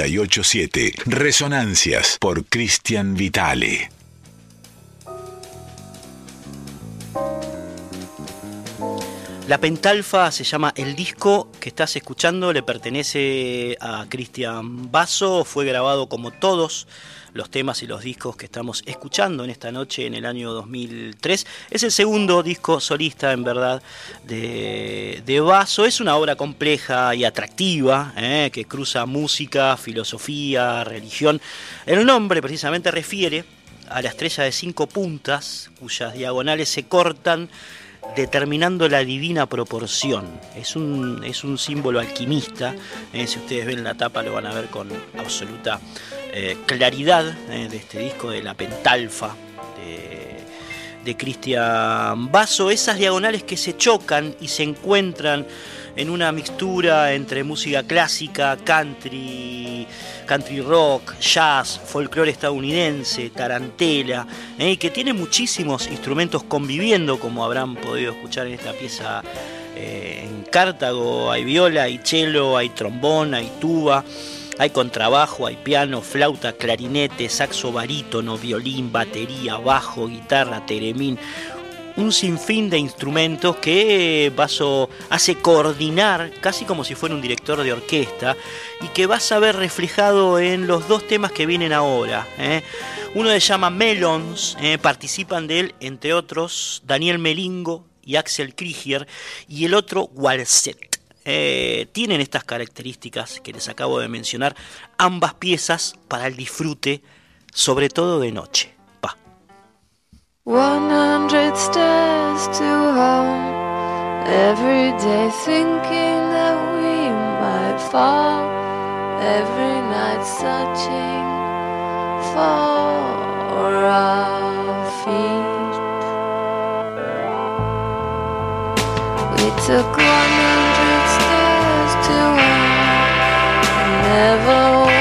987, Resonancias por Cristian Vitale. La Pentalfa se llama El disco que estás escuchando, le pertenece a Cristian Basso, fue grabado como todos los temas y los discos que estamos escuchando en esta noche en el año 2003. Es el segundo disco solista, en verdad, de, de Basso. Es una obra compleja y atractiva eh, que cruza música, filosofía, religión. El nombre precisamente refiere a la estrella de cinco puntas cuyas diagonales se cortan determinando la divina proporción. Es un, es un símbolo alquimista. eh, si ustedes ven la tapa lo van a ver con absoluta eh, claridad eh, de este disco de la Pentalfa de, de Cristian Basso. Esas diagonales que se chocan y se encuentran en una mixtura entre música clásica, country, country rock, jazz, folclore estadounidense, tarantela, eh, que tiene muchísimos instrumentos conviviendo, como habrán podido escuchar en esta pieza eh, en Cartago. Hay viola, hay cello, hay trombón, hay tuba. Hay contrabajo, hay piano, flauta, clarinete, saxo barítono, violín, batería, bajo, guitarra, teremín, un sinfín de instrumentos que Basso hace coordinar casi como si fuera un director de orquesta y que vas a ver reflejado en los dos temas que vienen ahora. ¿eh? Uno se llama Melons, ¿eh? participan de él, entre otros, Daniel Melingo y Axel Krieger, y el otro Walset. Eh, tienen estas características que les acabo de mencionar, ambas piezas para el disfrute, sobre todo de noche. 100 stairs to home. Every day thinking that we might fall. Every night searching for our feet. We took 100 stairs to home. Never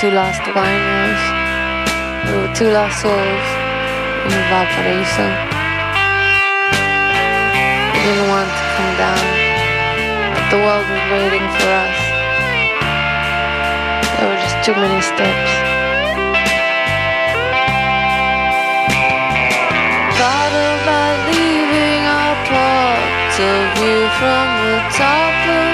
two lost wineries. We were two lost souls in Valparaiso. We didn't want to come down, but the world was waiting for us. There were just too many steps. Thought about leaving our point of view from the top of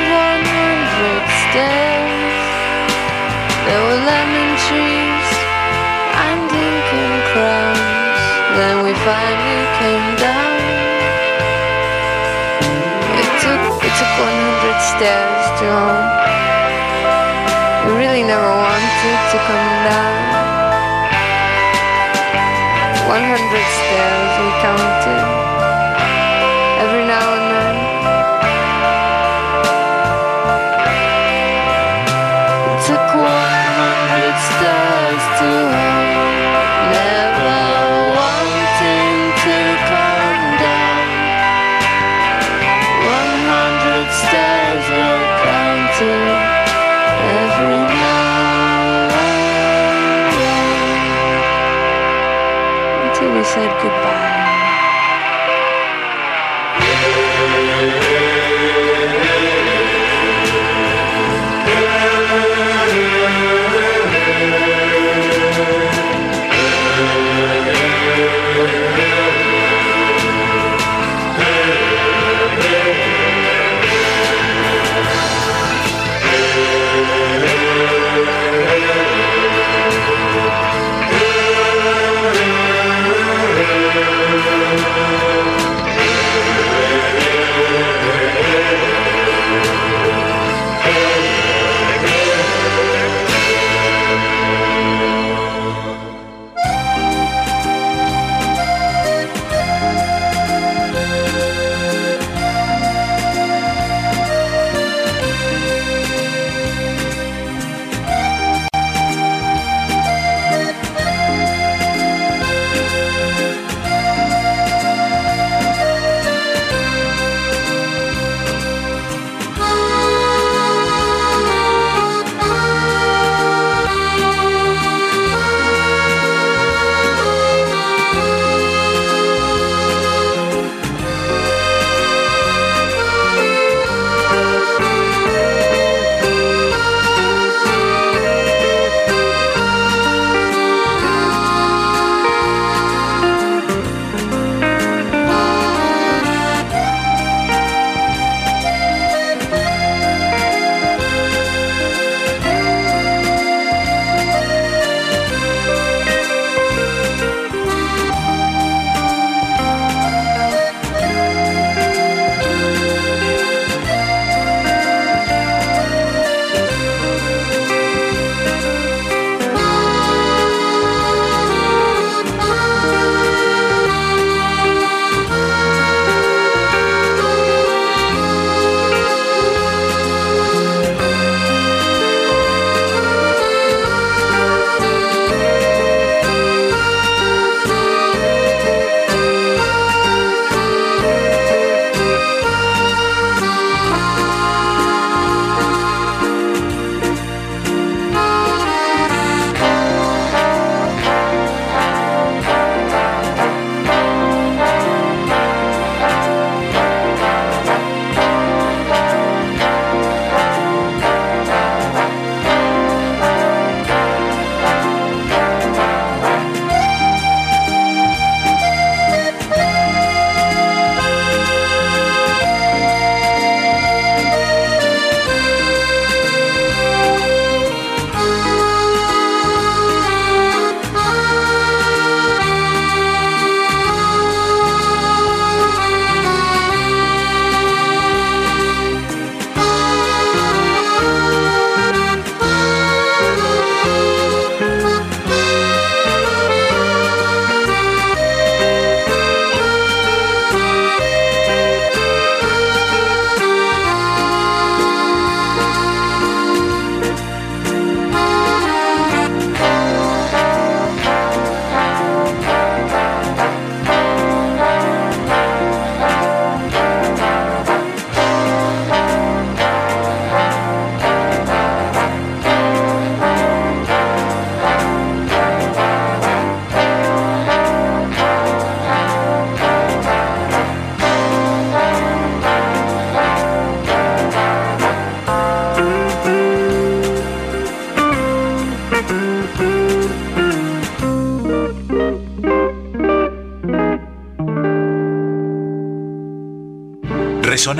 finally came down. It took it took 100 stairs to home. We really never wanted to come down. 100 stairs we counted said goodbye.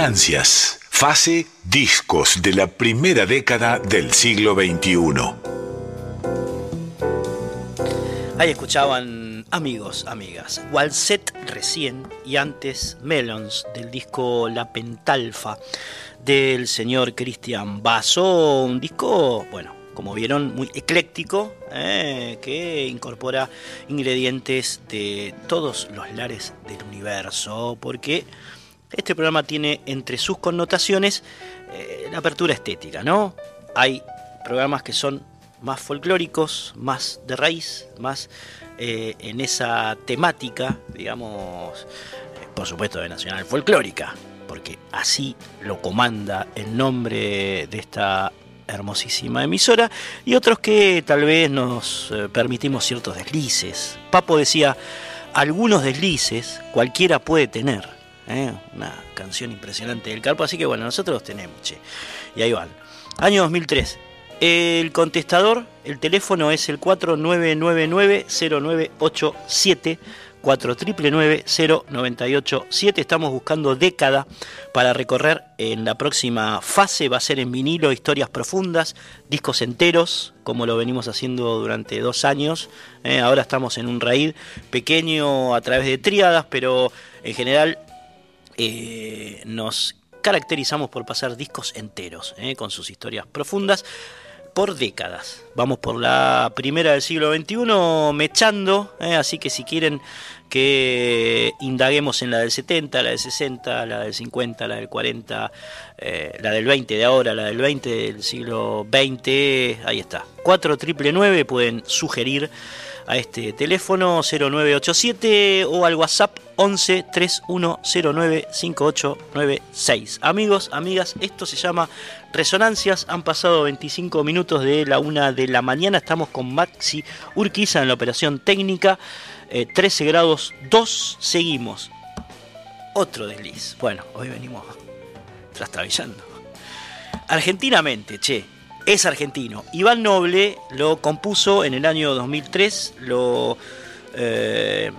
Resonancias, fase discos de la primera década del siglo XXI. Ahí escuchaban Amigos, amigas, Walset recién y antes Melons del disco La Pentalfa del señor Cristian Basso, un disco, bueno, como vieron, muy ecléctico, eh, que incorpora ingredientes de todos los lares del universo, porque este programa tiene entre sus connotaciones eh, la apertura estética, ¿no? Hay programas que son más folclóricos, más de raíz, más eh, en esa temática, digamos, por supuesto de Nacional Folclórica, porque así lo comanda el nombre de esta hermosísima emisora, y otros que tal vez nos eh, permitimos ciertos deslices. Papo decía, algunos deslices cualquiera puede tener. ¿Eh? Una canción impresionante del Carpo, así que bueno, nosotros los tenemos, che. Y ahí van. Año 2003. El contestador, el teléfono es el 4999-0987. 4999-0987. Estamos buscando década para recorrer en la próxima fase. Va a ser en vinilo, historias profundas, discos enteros, como lo venimos haciendo durante dos años. Eh, ahora estamos en un raíz pequeño a través de tríadas, pero en general eh, nos caracterizamos por pasar discos enteros, eh, con sus historias profundas por décadas. Vamos por la primera del siglo XXI mechando, así que si quieren que indaguemos en la del 70, la del 60, la del 50, la del 40, eh, la del 20 de ahora, la del 20 del siglo XX, ahí está. 4999 pueden sugerir a este teléfono 0987 o al WhatsApp 11 3109 5896. Amigos, amigas, esto se llama Resonancias. Han pasado 25 minutos de la una de la mañana. Estamos con Maxi Urquiza en la operación técnica. 13 eh, grados 2. Seguimos. Otro desliz. Bueno, hoy venimos trastabillando. Argentinamente, che, es argentino. Iván Noble lo compuso en el año 2003, lo eh,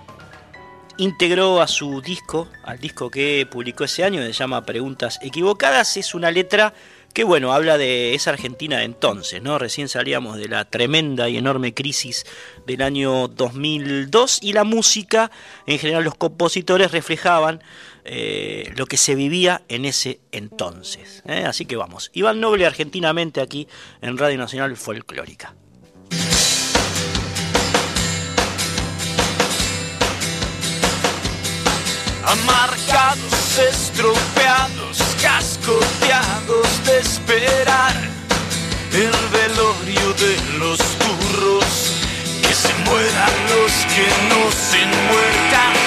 integró a su disco, al disco que publicó ese año, se llama Preguntas Equivocadas. Es una letra que, bueno, habla de esa Argentina de entonces, ¿no? Recién salíamos de la tremenda y enorme crisis del año 2002 y la música, en general los compositores reflejaban eh, lo que se vivía en ese entonces. ¿eh? Así que vamos, Iván Noble argentinamente aquí en Radio Nacional Folclórica. Amargados, estropeados, cascoteados de esperar el velorio de los turros, que se mueran los que no se muertan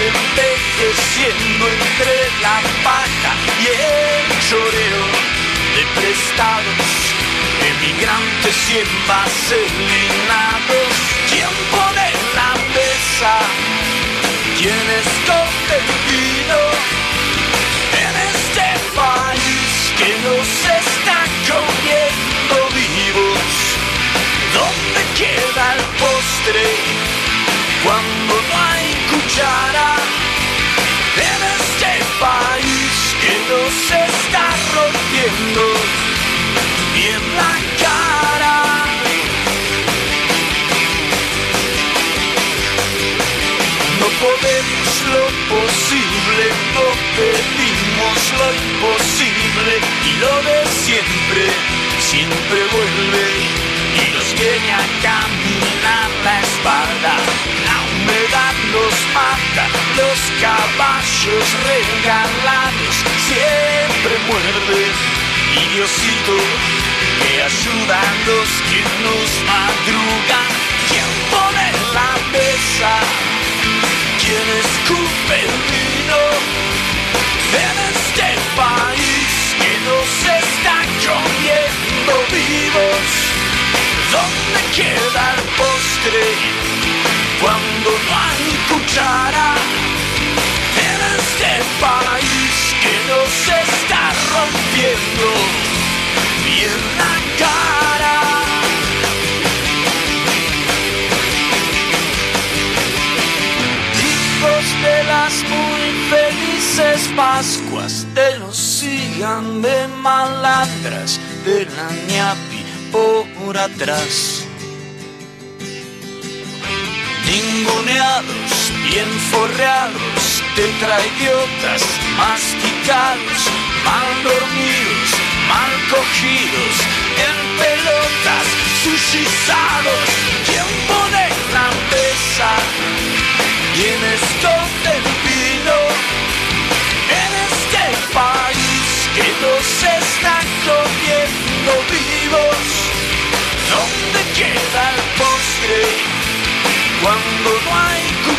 envejeciendo entre la paja y el choreo de prestados, emigrantes y envaselinados. ¿Quién pone la mesa? ¿Quién esconde el imposible y lo de siempre, siempre vuelve y nos viene a caminar la espalda. La humedad nos mata, los caballos regalados siempre muerden. Y Diosito que ayuda a los que nos madrugan. ¿Quién pone la mesa? ¿Quién escupe el vino? Nos está comiendo vivos. ¿Dónde queda el postre cuando no hay cuchara? En este país que nos está rompiendo bien la cara. Hijos de las muy felices Pascuas, de los sigan de malandras, de la ñapi por atrás. moneados, bien forreados, tetraidiotas, masticados, mal dormidos, mal cogidos, en pelotas, sushizados, quien pone la mesa, quien esconde el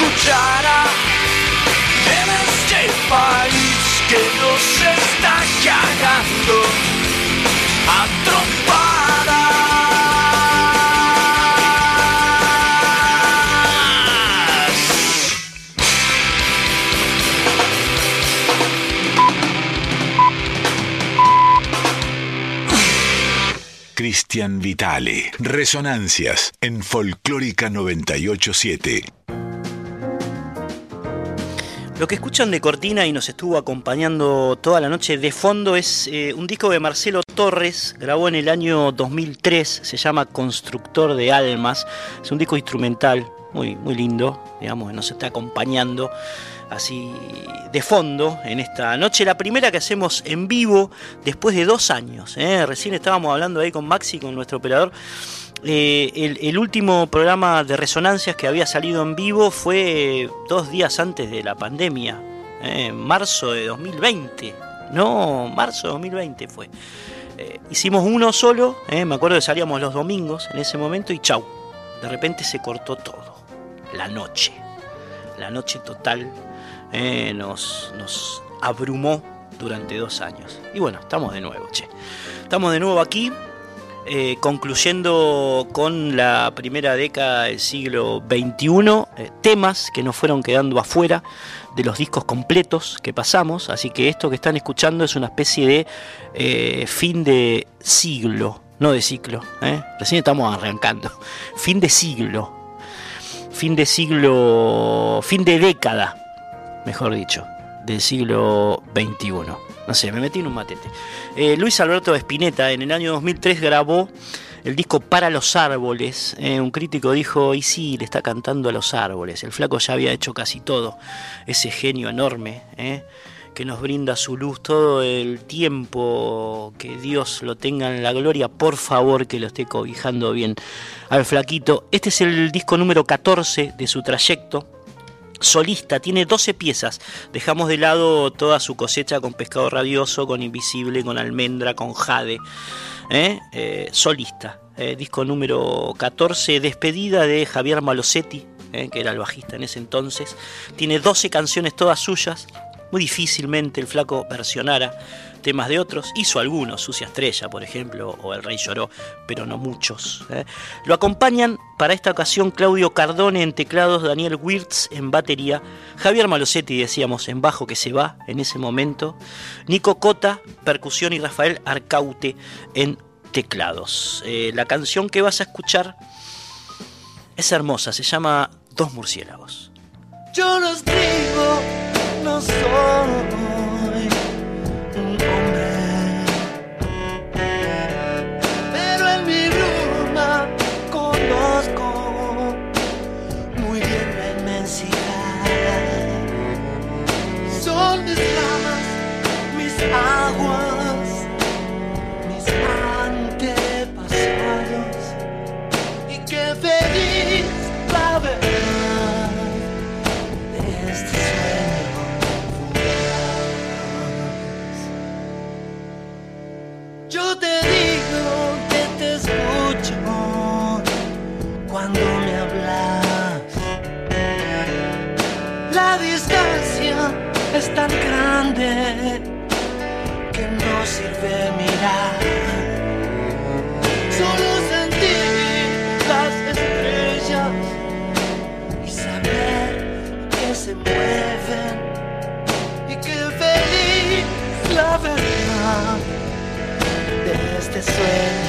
cuchara en este país que nos está cagando a trompadas. Cristian Vitale. Resonancias en Folclórica 987. Lo que escuchan de Cortina y nos estuvo acompañando toda la noche de fondo es eh, un disco de Marcelo Torres, grabó en el año 2003, se llama Constructor de Almas, es un disco instrumental muy, muy lindo, digamos, nos está acompañando así de fondo en esta noche, la primera que hacemos en vivo después de dos años, ¿eh? recién estábamos hablando ahí con Maxi, con nuestro operador, eh, el, último programa de resonancias que había salido en vivo fue dos días antes de la pandemia, eh, en marzo de 2020. No, marzo de 2020 fue. Eh, hicimos uno solo, eh, me acuerdo que salíamos los domingos en ese momento y chau. De repente se cortó todo. La noche. La noche total eh, nos, abrumó durante dos años. Y bueno, estamos de nuevo, che. Estamos de nuevo aquí eh, concluyendo con la primera década del siglo XXI, eh, temas que nos fueron quedando afuera de los discos completos que pasamos, así que esto que están escuchando es una especie de eh, fin de siglo, no de ciclo, recién estamos arrancando, fin de siglo, fin de siglo, fin de década, mejor dicho, del siglo XXI. No sé, me metí en un matete. Eh, Luis Alberto Spinetta en el año 2003 grabó el disco Para los Árboles. Eh, un crítico dijo, y sí, le está cantando a los árboles. El flaco ya había hecho casi todo. Ese genio enorme eh, que nos brinda su luz todo el tiempo. Que Dios lo tenga en la gloria. Por favor, que lo esté cobijando bien al flaquito. Este es el disco número 14 de su trayecto solista, tiene 12 piezas. Dejamos de lado toda su cosecha con pescado rabioso, con invisible, con almendra, con jade. ¿eh? Eh, solista, eh, disco número 14, despedida de Javier Malosetti, ¿eh? que era el bajista en ese entonces. Tiene 12 canciones todas suyas. Muy difícilmente el flaco versionara temas de otros. Hizo algunos, Sucia Estrella, por ejemplo, o El Rey Lloró, pero no muchos. ¿eh? Lo acompañan para esta ocasión Claudio Cardone en teclados, Daniel Wirtz en batería, Javier Malosetti, decíamos, en bajo que se va en ese momento, Nico Cota, percusión y Rafael Arcaute en teclados. Eh, la canción que vas a escuchar es hermosa, se llama Dos murciélagos. Yo no escribo, no soy este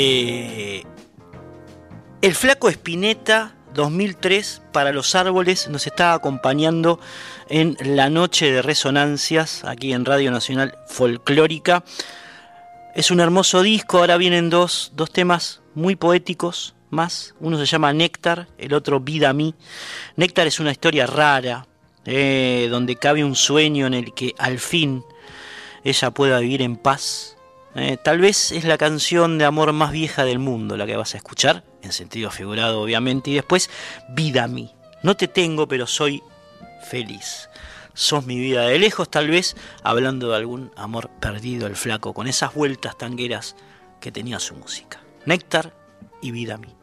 Eh, el flaco Espineta 2003 para los árboles nos está acompañando en la noche de resonancias aquí en Radio Nacional Folclórica. Es un hermoso disco, ahora vienen dos, dos temas muy poéticos más. Uno se llama Néctar, el otro Vida a mí. Néctar es una historia rara, eh, donde cabe un sueño en el que al fin ella pueda vivir en paz. Eh, tal vez es la canción de amor más vieja del mundo la que vas a escuchar, en sentido figurado obviamente, y después Vida a mí. No te tengo, pero soy feliz. Sos mi vida de lejos, tal vez, hablando de algún amor perdido, el flaco, con esas vueltas tangueras que tenía su música. Néctar y Vida a mí.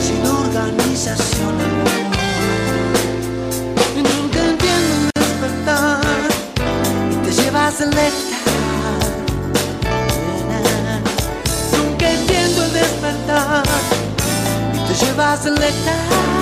sin organización nunca entiendo un despertar y te llevas letra. Nunca entiendo el despertar y te llevas letra.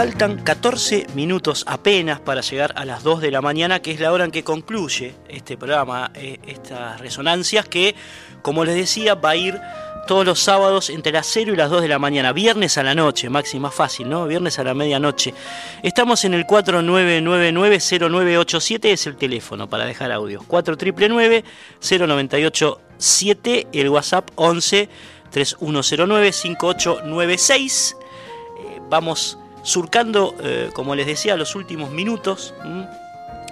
Faltan 14 minutos apenas para llegar a las 2 de la mañana, que es la hora en que concluye este programa, eh, estas resonancias, que, como les decía, va a ir todos los sábados entre las 0 y las 2 de la mañana, viernes a la noche, máxima fácil, ¿no? Viernes a la medianoche. Estamos en el 4999-0987, es el teléfono para dejar audio. 4999-0987, el WhatsApp 11 3109 5896. Eh, vamos surcando, eh, como les decía, los últimos minutos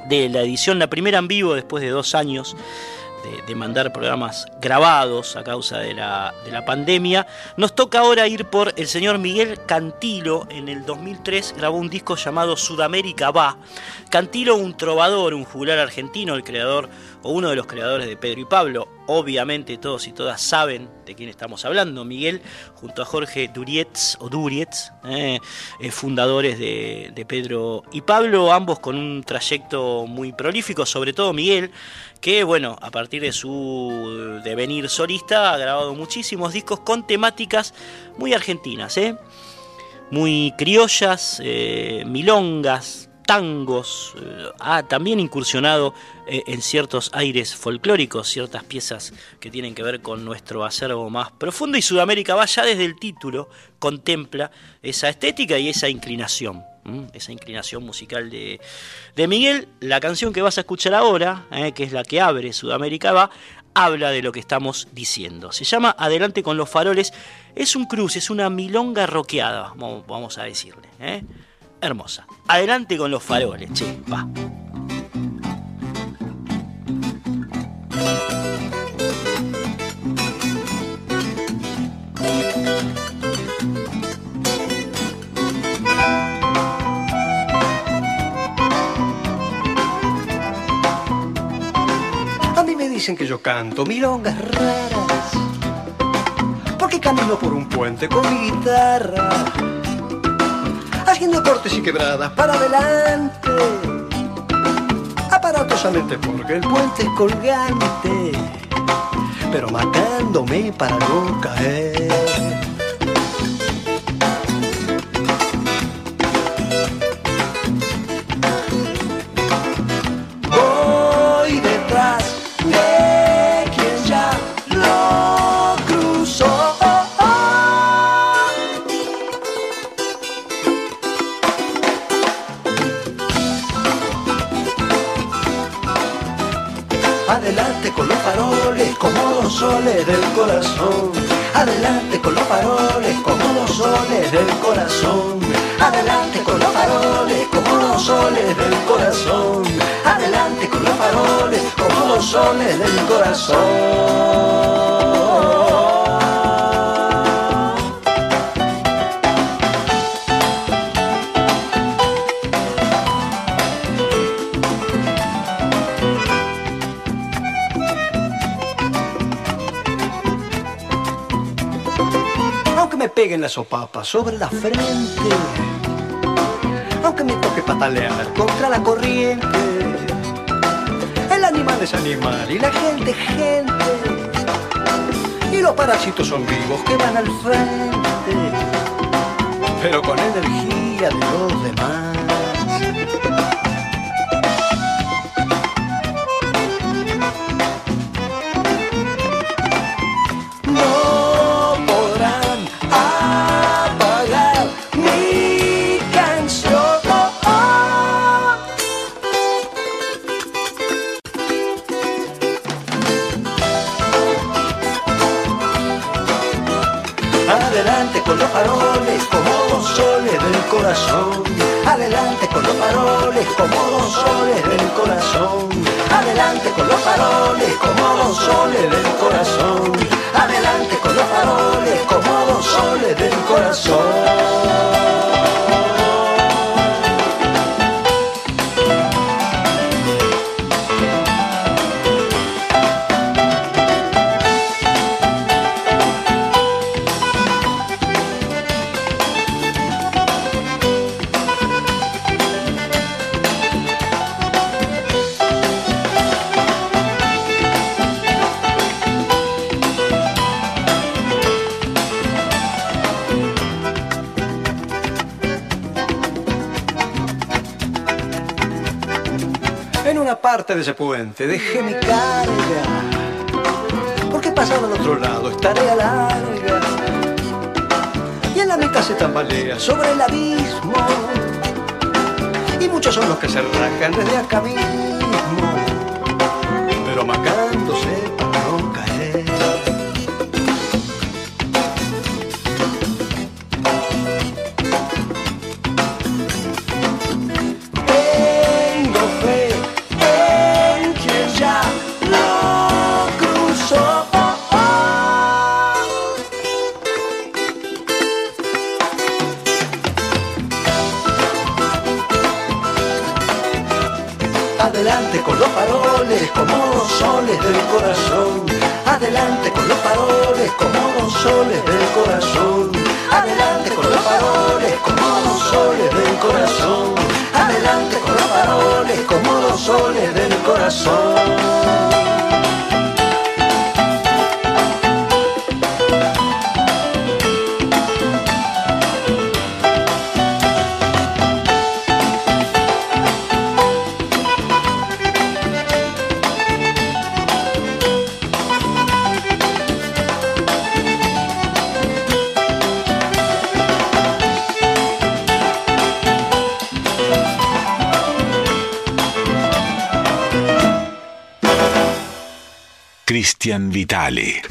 de la edición, la primera en vivo después de dos años de, mandar programas grabados a causa de la, de la pandemia. Nos toca ahora ir por el señor Miguel Cantilo. En el 2003 grabó un disco llamado Sudamérica Va. Cantilo, un trovador, un juglar argentino, el creador o uno de los creadores de Pedro y Pablo. Obviamente todos y todas saben de quién estamos hablando. Miguel, junto a Jorge Durietz, o Durietz, eh, eh, fundadores de, de Pedro y Pablo, ambos con un trayecto muy prolífico, sobre todo Miguel, que bueno, a partir de su devenir solista ha grabado muchísimos discos con temáticas muy argentinas, ¿eh? muy criollas, eh, milongas, tangos, eh, ha también incursionado eh, en ciertos aires folclóricos, ciertas piezas que tienen que ver con nuestro acervo más profundo y Sudamérica va ya desde el título, contempla esa estética y esa inclinación, esa inclinación musical de, Miguel. La canción que vas a escuchar ahora, eh, que es la que abre Sudamérica va, habla de lo que estamos diciendo. Se llama Adelante con los faroles, es un cruce, es una milonga roqueada, vamos, a decirle. Hermosa. Adelante con los faroles, che, va. A mí me dicen que yo canto milongas raras. Porque camino por un puente con mi guitarra. Haciendo cortes y quebradas para adelante. Aparatosamente porque el puente es colgante. Pero matándome para no caer. Soles del corazón. Adelante con los faroles como los soles del corazón. Adelante con los faroles como los soles del corazón. Adelante con los faroles como los soles del corazón. Peguen las sopapas sobre la frente, aunque me toque patalear contra la corriente, el animal es animal y la gente gente, y los parásitos son vivos que van al frente, pero con energía de los demás. Parte de ese puente, dejé mi carga. Porque pasaba al otro lado, es tarea larga. Y en la mitad se tambalea sobre el abismo. Y muchos son los que se rajan desde acá mismo. Pero amacándose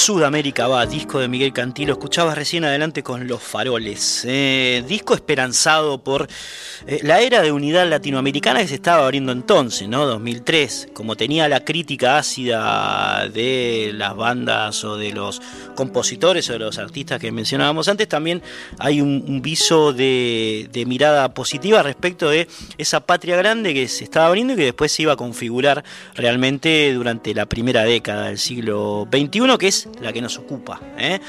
Sudamérica va, disco de Miguel Cantilo. Escuchabas recién adelante con Los Faroles. eh, disco esperanzado por eh, la era de unidad latinoamericana que se estaba abriendo entonces, ¿no? 2003. Como tenía la crítica ácida de las bandas o de los compositores o de los artistas que mencionábamos antes, también hay un, viso de, de mirada positiva respecto de esa patria grande que se estaba abriendo y que después se iba a configurar realmente durante la primera década del siglo XXI, que es la que nos ocupa. ¿eh?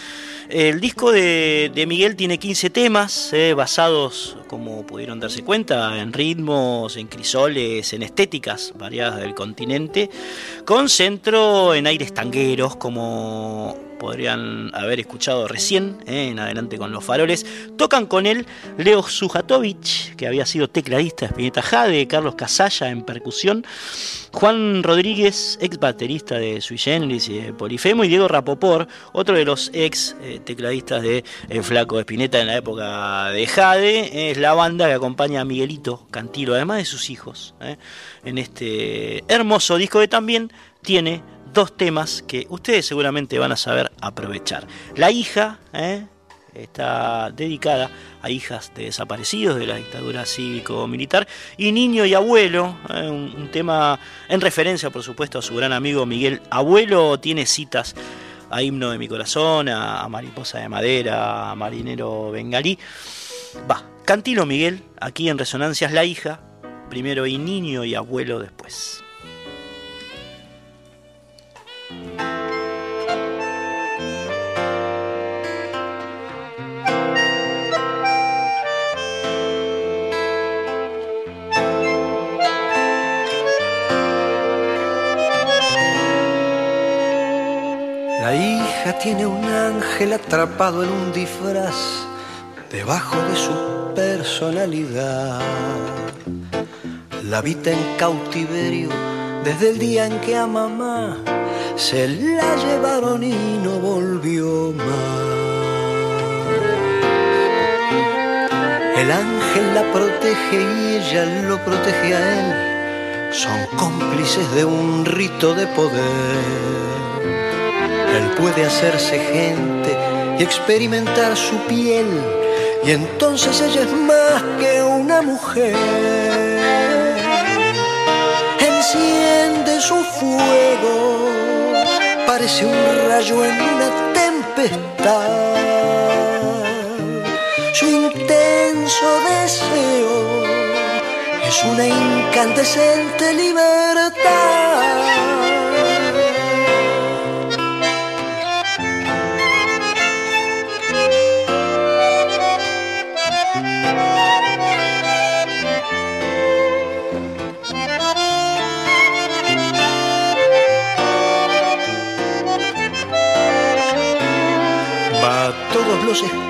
El disco de, Miguel tiene 15 temas eh, basados, como pudieron darse cuenta, en ritmos, en crisoles, en estéticas variadas del continente, con centro en aires tangueros, como podrían haber escuchado recién, eh, en adelante con los faroles. Tocan con él Leo Sujatovic, que había sido tecladista de Spinetta Jade, Carlos Casalla en percusión, Juan Rodríguez, ex baterista de Sui Generis y de Polifemo, y Diego Rapoport, otro de los ex eh, tecladistas de El Flaco de Spinetta en la época de Jade. Es la banda que acompaña a Miguelito Cantilo, además de sus hijos, eh, en este hermoso disco que también tiene dos temas que ustedes seguramente van a saber aprovechar. La hija, ¿eh? está dedicada a hijas de desaparecidos de la dictadura cívico-militar y Niño y Abuelo, ¿eh? un, tema en referencia por supuesto a su gran amigo Miguel Abuelo, tiene citas a Himno de mi Corazón, a, a Mariposa de Madera, a Marinero Bengalí. Va, Cantilo Miguel, aquí en Resonancias La hija, primero y Niño y Abuelo después. Ángel atrapado en un disfraz debajo de su personalidad. La habita en cautiverio desde el día en que a mamá se la llevaron y no volvió más. El ángel la protege y ella lo protege a él. Son cómplices de un rito de poder. Él puede hacerse gente y experimentar su piel. Y entonces ella es más que una mujer. Enciende su fuego, parece un rayo en una tempestad. Su intenso deseo es una incandescente libertad.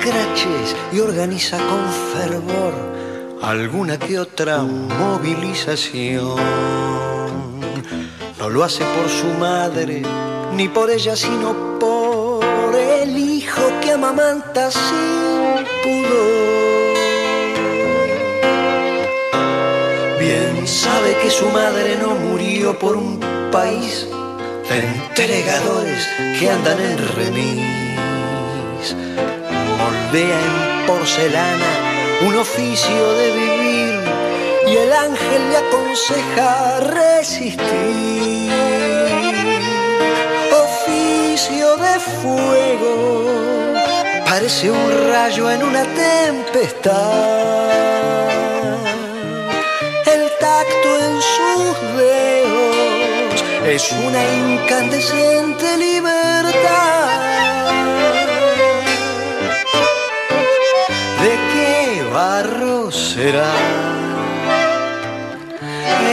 Escraches y organiza con fervor alguna que otra movilización. No lo hace por su madre, ni por ella, sino por el hijo que amamanta sin pudor. Bien sabe que su madre no murió por un país de entregadores que andan en remis. Moldea en porcelana un oficio de vivir y el ángel le aconseja resistir. Oficio de fuego, parece un rayo en una tempestad. El tacto en sus dedos es una incandescente libertad.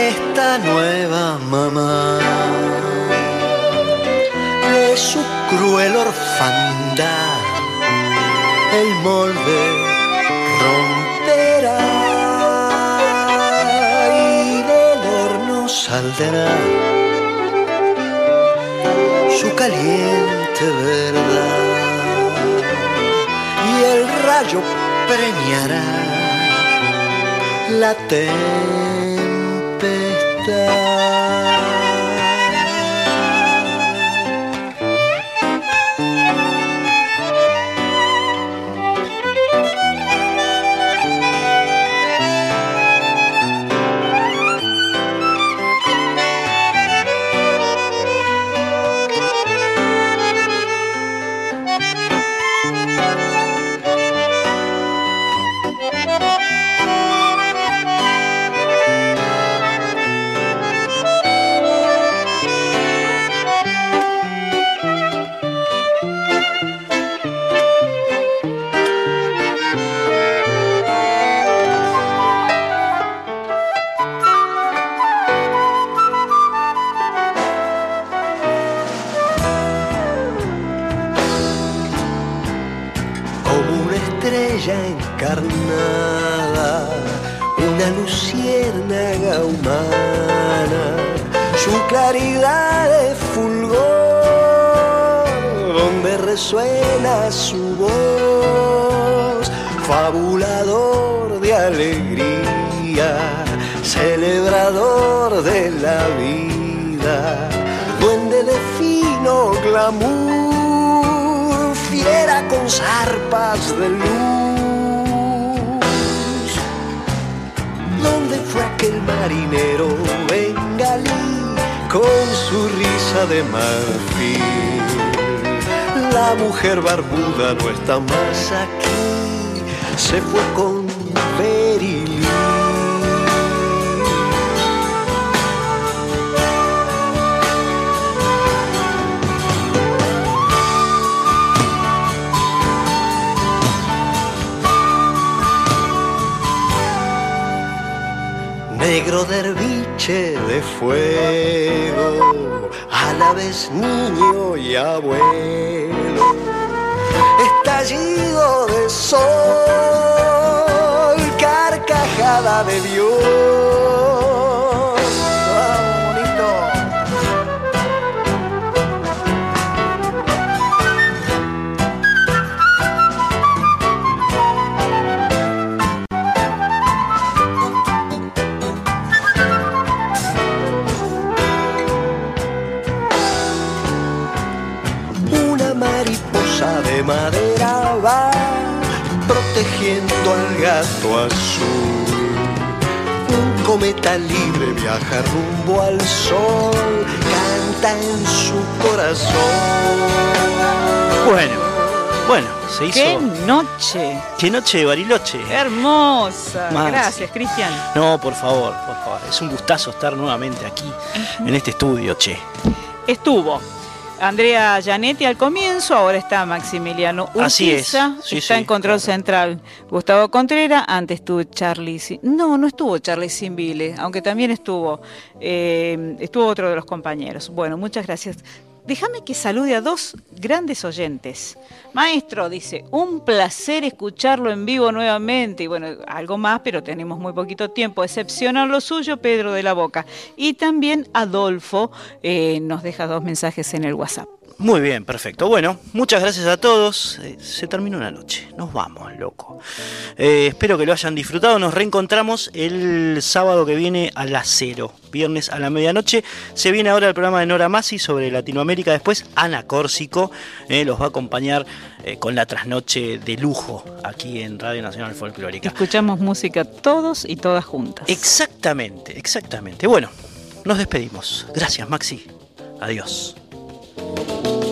Esta nueva mamá? De su cruel orfandad el molde romperá y del horno saldrá su caliente verdad y el rayo preñará la tempestad. Mujer barbuda no está más aquí, se fue con Berilí. negro derviche de fuego, a la vez niño y abuelo, estallido de sol, carcajada de Dios. Cometa libre viaja rumbo al sol, canta en su corazón. Bueno, bueno, se hizo. ¡Qué noche! ¡Qué noche de Bariloche! Hermosa. Más. Gracias, Cristian. No, por favor, por favor. Es un gustazo estar nuevamente aquí, en este estudio, che. Estuvo Andrea Gianetti al comienzo, ahora está Maximiliano Urquiza, Así es. Sí, está sí, en control central Gustavo Contreras, antes estuvo Charlie, no, no estuvo Charlie Sinvile, aunque también estuvo, eh, estuvo otro de los compañeros. Bueno, muchas gracias. Déjame que salude a dos grandes oyentes. Maestro, dice, un placer escucharlo en vivo nuevamente. Y bueno, algo más, pero tenemos muy poquito tiempo. Excepcional lo suyo, Pedro de la Boca. Y también Adolfo eh, nos deja dos mensajes en el WhatsApp. Muy bien, perfecto. Bueno, muchas gracias a todos. Eh, se terminó la noche. Nos vamos, loco. Eh, espero que lo hayan disfrutado. Nos reencontramos el sábado que viene a las cero. Viernes a la medianoche. Se viene ahora el programa de Nora Masi sobre Latinoamérica. Después Ana Córsico eh, los va a acompañar con la trasnoche de lujo aquí en Radio Nacional Folclórica. Escuchamos música todos y todas juntas. Exactamente, exactamente. Bueno, nos despedimos. Gracias, Maxi. Adiós. thank you